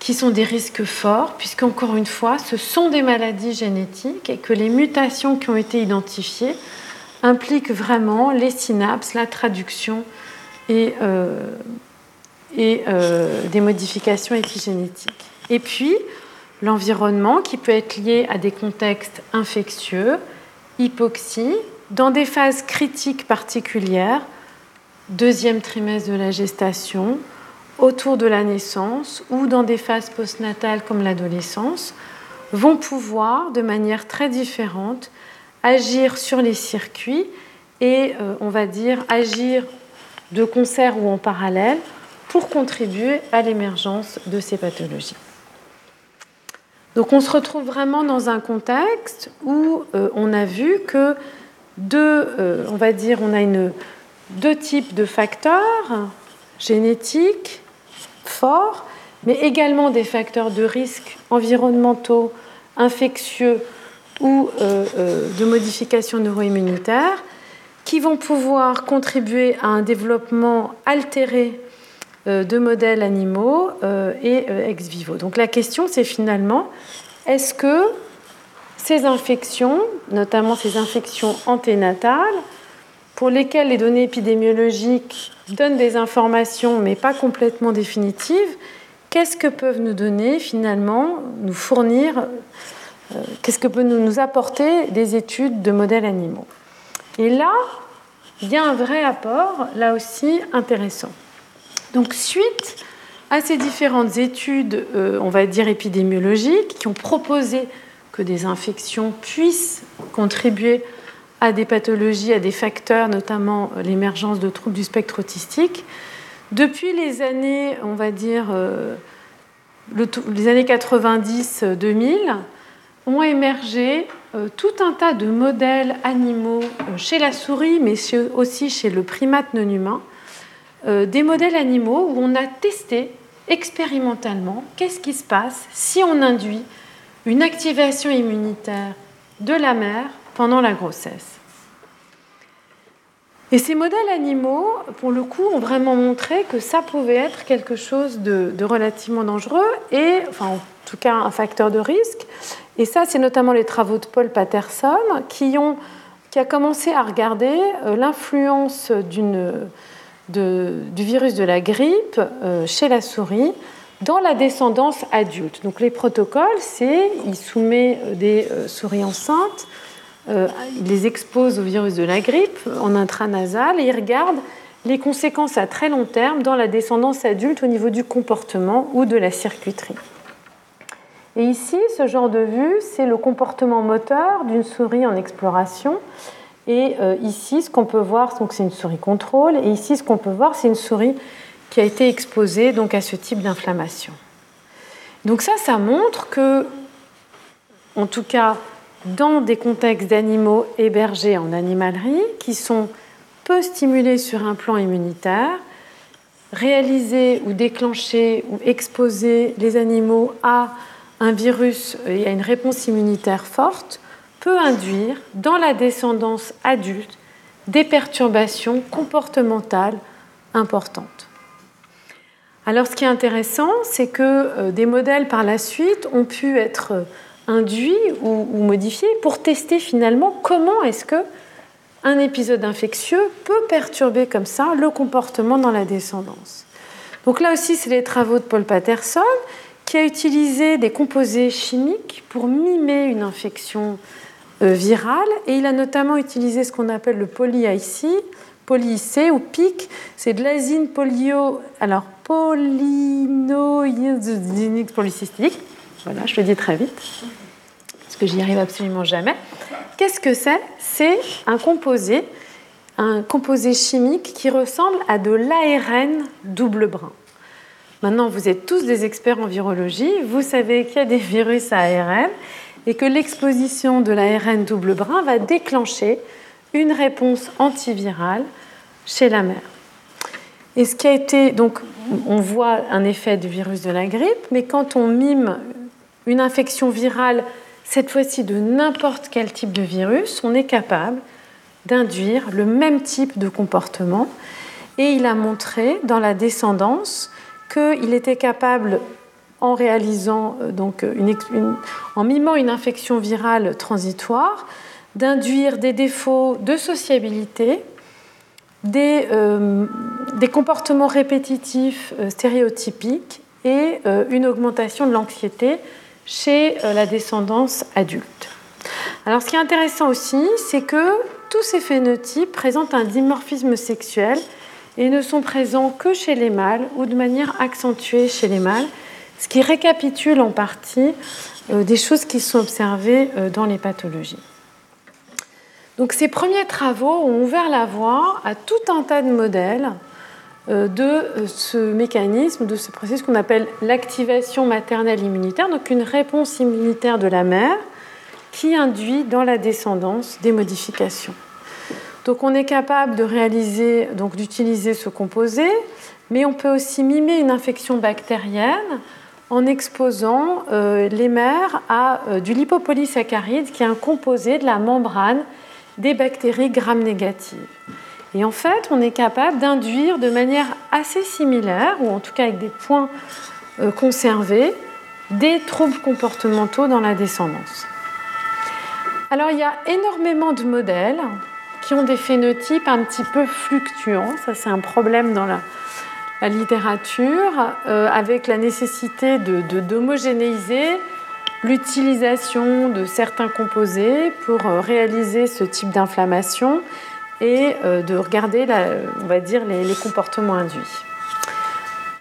Speaker 2: qui sont des risques forts, puisqu'encore une fois, ce sont des maladies génétiques et que les mutations qui ont été identifiées impliquent vraiment les synapses, la traduction et, euh, et euh, des modifications épigénétiques. Et puis, l'environnement qui peut être lié à des contextes infectieux, hypoxie, dans des phases critiques particulières, deuxième trimestre de la gestation, autour de la naissance ou dans des phases postnatales comme l'adolescence vont pouvoir, de manière très différente, agir sur les circuits et, euh, on va dire, agir de concert ou en parallèle pour contribuer à l'émergence de ces pathologies. Donc on se retrouve vraiment dans un contexte où euh, on a vu que deux, euh, on va dire, on a deux types de facteurs génétiques forts, mais également des facteurs de risque environnementaux, infectieux ou euh, de modification neuroimmunitaire qui vont pouvoir contribuer à un développement altéré de modèles animaux euh, et euh, ex vivo. Donc la question, c'est finalement, est-ce que ces infections, notamment ces infections anténatales, pour lesquelles les données épidémiologiques donnent des informations mais pas complètement définitives, qu'est-ce que peuvent nous donner finalement, nous fournir, qu'est-ce que peut nous apporter des études de modèles animaux? Et là, il y a un vrai apport, là aussi intéressant. Donc suite à ces différentes études, euh, on va dire épidémiologiques, qui ont proposé que des infections puissent contribuer à des pathologies, à des facteurs, notamment euh, l'émergence de troubles du spectre autistique, depuis les années, on va dire, euh, les années 90-2000, ont émergé tout un tas de modèles animaux chez la souris, mais aussi chez le primate non humain, des modèles animaux où on a testé expérimentalement qu'est-ce qui se passe si on induit une activation immunitaire de la mère pendant la grossesse. Et ces modèles animaux, pour le coup, ont vraiment montré que ça pouvait être quelque chose de, relativement dangereux et, enfin, en tout cas, un facteur de risque. Et ça, c'est notamment les travaux de Paul Patterson qui, ont, qui a commencé à regarder euh, l'influence d'une du virus de la grippe euh, chez la souris dans la descendance adulte. Donc les protocoles, c'est il soumet euh, des euh, souris enceintes, il les expose au virus de la grippe en intranasal et il regarde les conséquences à très long terme dans la descendance adulte au niveau du comportement ou de la circuiterie. Et ici, ce genre de vue, c'est le comportement moteur d'une souris en exploration et euh, ici, ce qu'on peut voir, c'est une souris contrôle. Et ici, ce qu'on peut voir, c'est une souris qui a été exposée donc, à ce type d'inflammation. Donc ça, ça montre que, en tout cas, dans des contextes d'animaux hébergés en animalerie, qui sont peu stimulés sur un plan immunitaire, réaliser ou déclencher ou exposer les animaux à un virus et à une réponse immunitaire forte, peut induire dans la descendance adulte des perturbations comportementales importantes. Alors ce qui est intéressant, c'est que euh, des modèles par la suite ont pu être euh, induits ou, modifiés pour tester finalement comment est-ce que un épisode infectieux peut perturber comme ça le comportement dans la descendance. Donc là aussi, c'est les travaux de Paul Patterson qui a utilisé des composés chimiques pour mimer une infection euh, viral et il a notamment utilisé ce qu'on appelle le poly-IC, poly-IC ou PIC, c'est de l'azine polio, alors polycystique. polycystique, voilà, je le dis très vite, parce que j'y arrive absolument jamais. Qu'est-ce que c'est? C'est un composé, un composé chimique qui ressemble à de l'ARN double brin. Maintenant, vous êtes tous des experts en virologie, vous savez qu'il y a des virus à ARN et que l'exposition de l'ARN double brin va déclencher une réponse antivirale chez la mère. Et ce qui a été, donc, on voit un effet du virus de la grippe, mais quand on mime une infection virale, cette fois-ci de n'importe quel type de virus, on est capable d'induire le même type de comportement. Et il a montré dans la descendance qu'il était capable euh, une, en mimant une infection virale transitoire, d'induire des défauts de sociabilité, des, euh, comportements répétitifs euh, stéréotypiques et une augmentation de l'anxiété chez la descendance adulte. Alors ce qui est intéressant aussi, c'est que tous ces phénotypes présentent un dimorphisme sexuel et ne sont présents que chez les mâles ou de manière accentuée chez les mâles, ce qui récapitule en partie euh, des choses qui sont observées euh, dans les pathologies. Donc ces premiers travaux ont ouvert la voie à tout un tas de modèles euh, de ce mécanisme, de ce processus qu'on appelle l'activation maternelle immunitaire, donc une réponse immunitaire de la mère qui induit dans la descendance des modifications. Donc on est capable de réaliser, donc d'utiliser ce composé, mais on peut aussi mimer une infection bactérienne en exposant euh, les mères à euh, du lipopolysaccharide, qui est un composé de la membrane des bactéries gram négatives. Et en fait, on est capable d'induire de manière assez similaire, ou en tout cas avec des points euh, conservés, des troubles comportementaux dans la descendance. Alors il y a énormément de modèles qui ont des phénotypes un petit peu fluctuants. Ça, c'est un problème dans la, la littérature, euh, avec la nécessité d'homogénéiser de, l'utilisation de certains composés pour euh, réaliser ce type d'inflammation et euh, de regarder, on va dire, les comportements induits.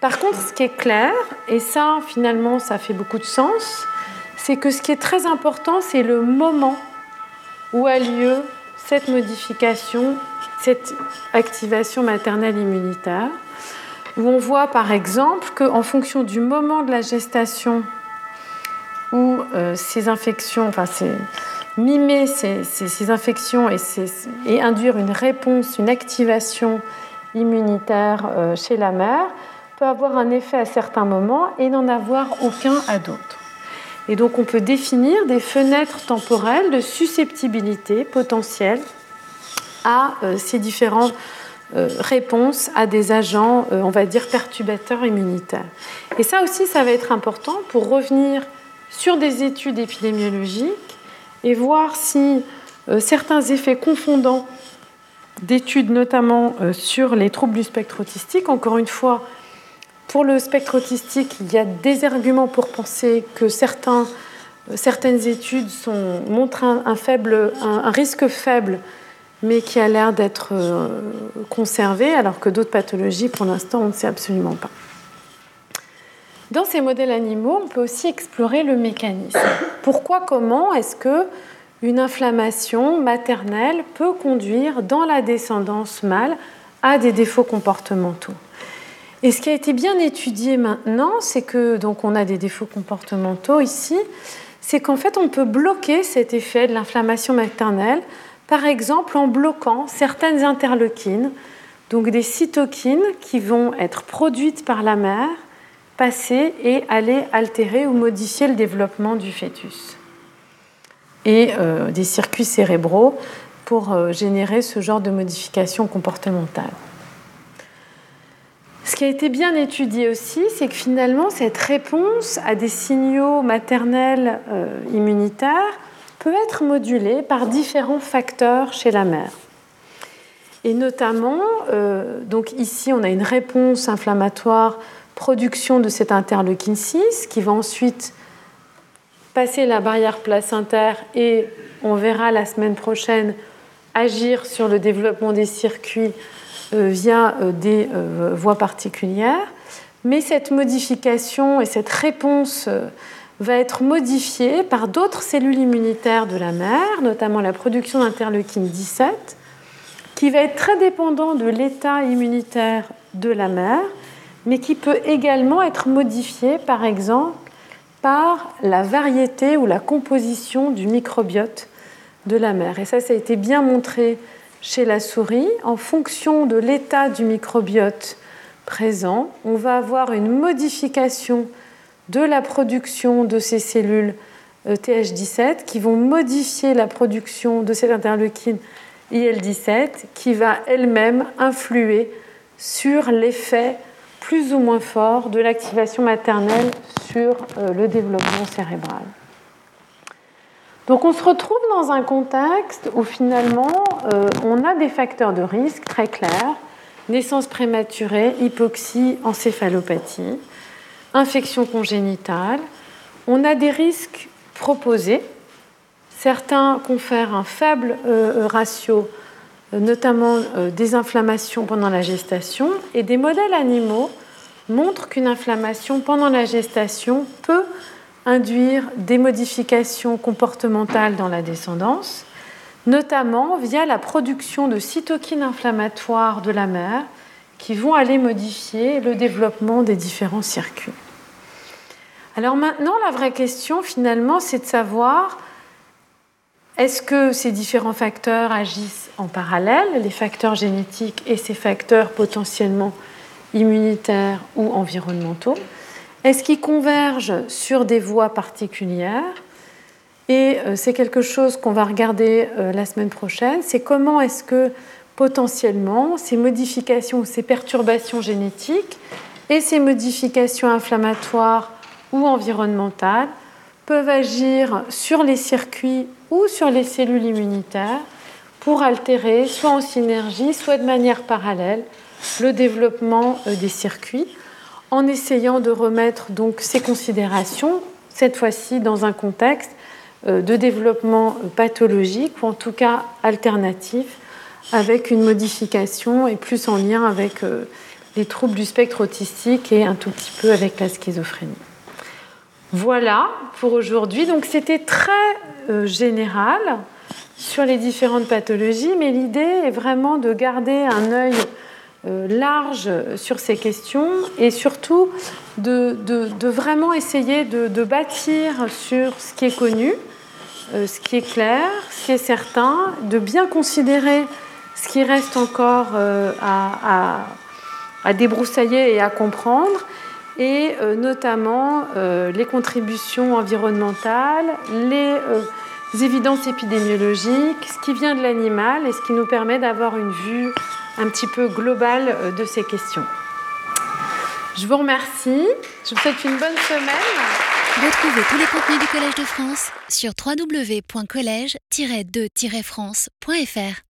Speaker 2: Par contre, ce qui est clair, et ça finalement ça fait beaucoup de sens, c'est que ce qui est très important, c'est le moment où a lieu cette modification, cette activation maternelle immunitaire où on voit par exemple qu'en fonction du moment de la gestation où euh, ces infections, enfin mimer ces, infections et, induire une réponse, une activation immunitaire euh, chez la mère peut avoir un effet à certains moments et n'en avoir aucun à d'autres. Et donc on peut définir des fenêtres temporelles de susceptibilité potentielle à euh, ces différents réponse à des agents, euh, on va dire, perturbateurs immunitaires. Et ça aussi, ça va être important pour revenir sur des études épidémiologiques et voir si euh, certains effets confondants d'études, notamment sur les troubles du spectre autistique, encore une fois, pour le spectre autistique, il y a des arguments pour penser que certains, certaines études montrent un, faible, un risque faible mais qui a l'air d'être euh, conservé, alors que d'autres pathologies, pour l'instant, on ne sait absolument pas. Dans ces modèles animaux, on peut aussi explorer le mécanisme. Pourquoi, comment est-ce que une inflammation maternelle peut conduire dans la descendance mâle à des défauts comportementaux? Et ce qui a été bien étudié maintenant, c'est que donc on a des défauts comportementaux ici, c'est qu'en fait on peut bloquer cet effet de l'inflammation maternelle par exemple en bloquant certaines interleukines, donc des cytokines qui vont être produites par la mère, passer et aller altérer ou modifier le développement du fœtus. Et euh, des circuits cérébraux pour euh, générer ce genre de modification comportementale. Ce qui a été bien étudié aussi, c'est que finalement, cette réponse à des signaux maternels euh, immunitaires peut être modulée par différents facteurs chez la mère. Et notamment, euh, donc ici, on a une réponse inflammatoire, production de cette interleukine 6, qui va ensuite passer la barrière placentaire et on verra la semaine prochaine agir sur le développement des circuits euh, via euh, des voies particulières. Mais cette modification et cette réponse va être modifié par d'autres cellules immunitaires de la mère, notamment la production d'interleukine 17, qui va être très dépendant de l'état immunitaire de la mère, mais qui peut également être modifié, par exemple, par la variété ou la composition du microbiote de la mère. Et ça, ça a été bien montré chez la souris. En fonction de l'état du microbiote présent, on va avoir une modification de la production de ces cellules euh, TH17 qui vont modifier la production de cette interleukine IL17 qui va elle-même influer sur l'effet plus ou moins fort de l'activation maternelle sur euh, le développement cérébral. Donc on se retrouve dans un contexte où finalement euh, on a des facteurs de risque très clairs, naissance prématurée, hypoxie, encéphalopathie infection congénitale. On a des risques proposés. Certains confèrent un faible euh, ratio notamment des inflammations pendant la gestation, et des modèles animaux montrent qu'une inflammation pendant la gestation peut induire des modifications comportementales dans la descendance, notamment via la production de cytokines inflammatoires de la mère qui vont aller modifier le développement des différents circuits. Alors maintenant, la vraie question finalement, c'est de savoir est-ce que ces différents facteurs agissent en parallèle, les facteurs génétiques et ces facteurs potentiellement immunitaires ou environnementaux? Est-ce qu'ils convergent sur des voies particulières? Et euh, c'est quelque chose qu'on va regarder euh, la semaine prochaine, c'est comment est-ce que potentiellement ces modifications, ces perturbations génétiques et ces modifications inflammatoires ou environnementales peuvent agir sur les circuits ou sur les cellules immunitaires pour altérer, soit en synergie, soit de manière parallèle, le développement euh, des circuits, en essayant de remettre donc ces considérations, cette fois-ci dans un contexte euh, de développement euh, pathologique ou en tout cas alternatif, avec une modification et plus en lien avec les troubles du spectre autistique et un tout petit peu avec la schizophrénie. Voilà pour aujourd'hui. Donc c'était très euh, général sur les différentes pathologies, mais l'idée est vraiment de garder un œil euh, large sur ces questions et surtout de, vraiment essayer de, bâtir sur ce qui est connu, euh, ce qui est clair, ce qui est certain, de bien considérer ce qui reste encore à débroussailler et à comprendre et euh, notamment euh, les contributions environnementales, les euh, évidences épidémiologiques, ce qui vient de l'animal et ce qui nous permet d'avoir une vue un petit peu globale de ces questions. Je vous remercie, je vous souhaite une bonne semaine.
Speaker 1: Retrouvez tous les contenus du Collège de France sur www.colège-2-france.fr.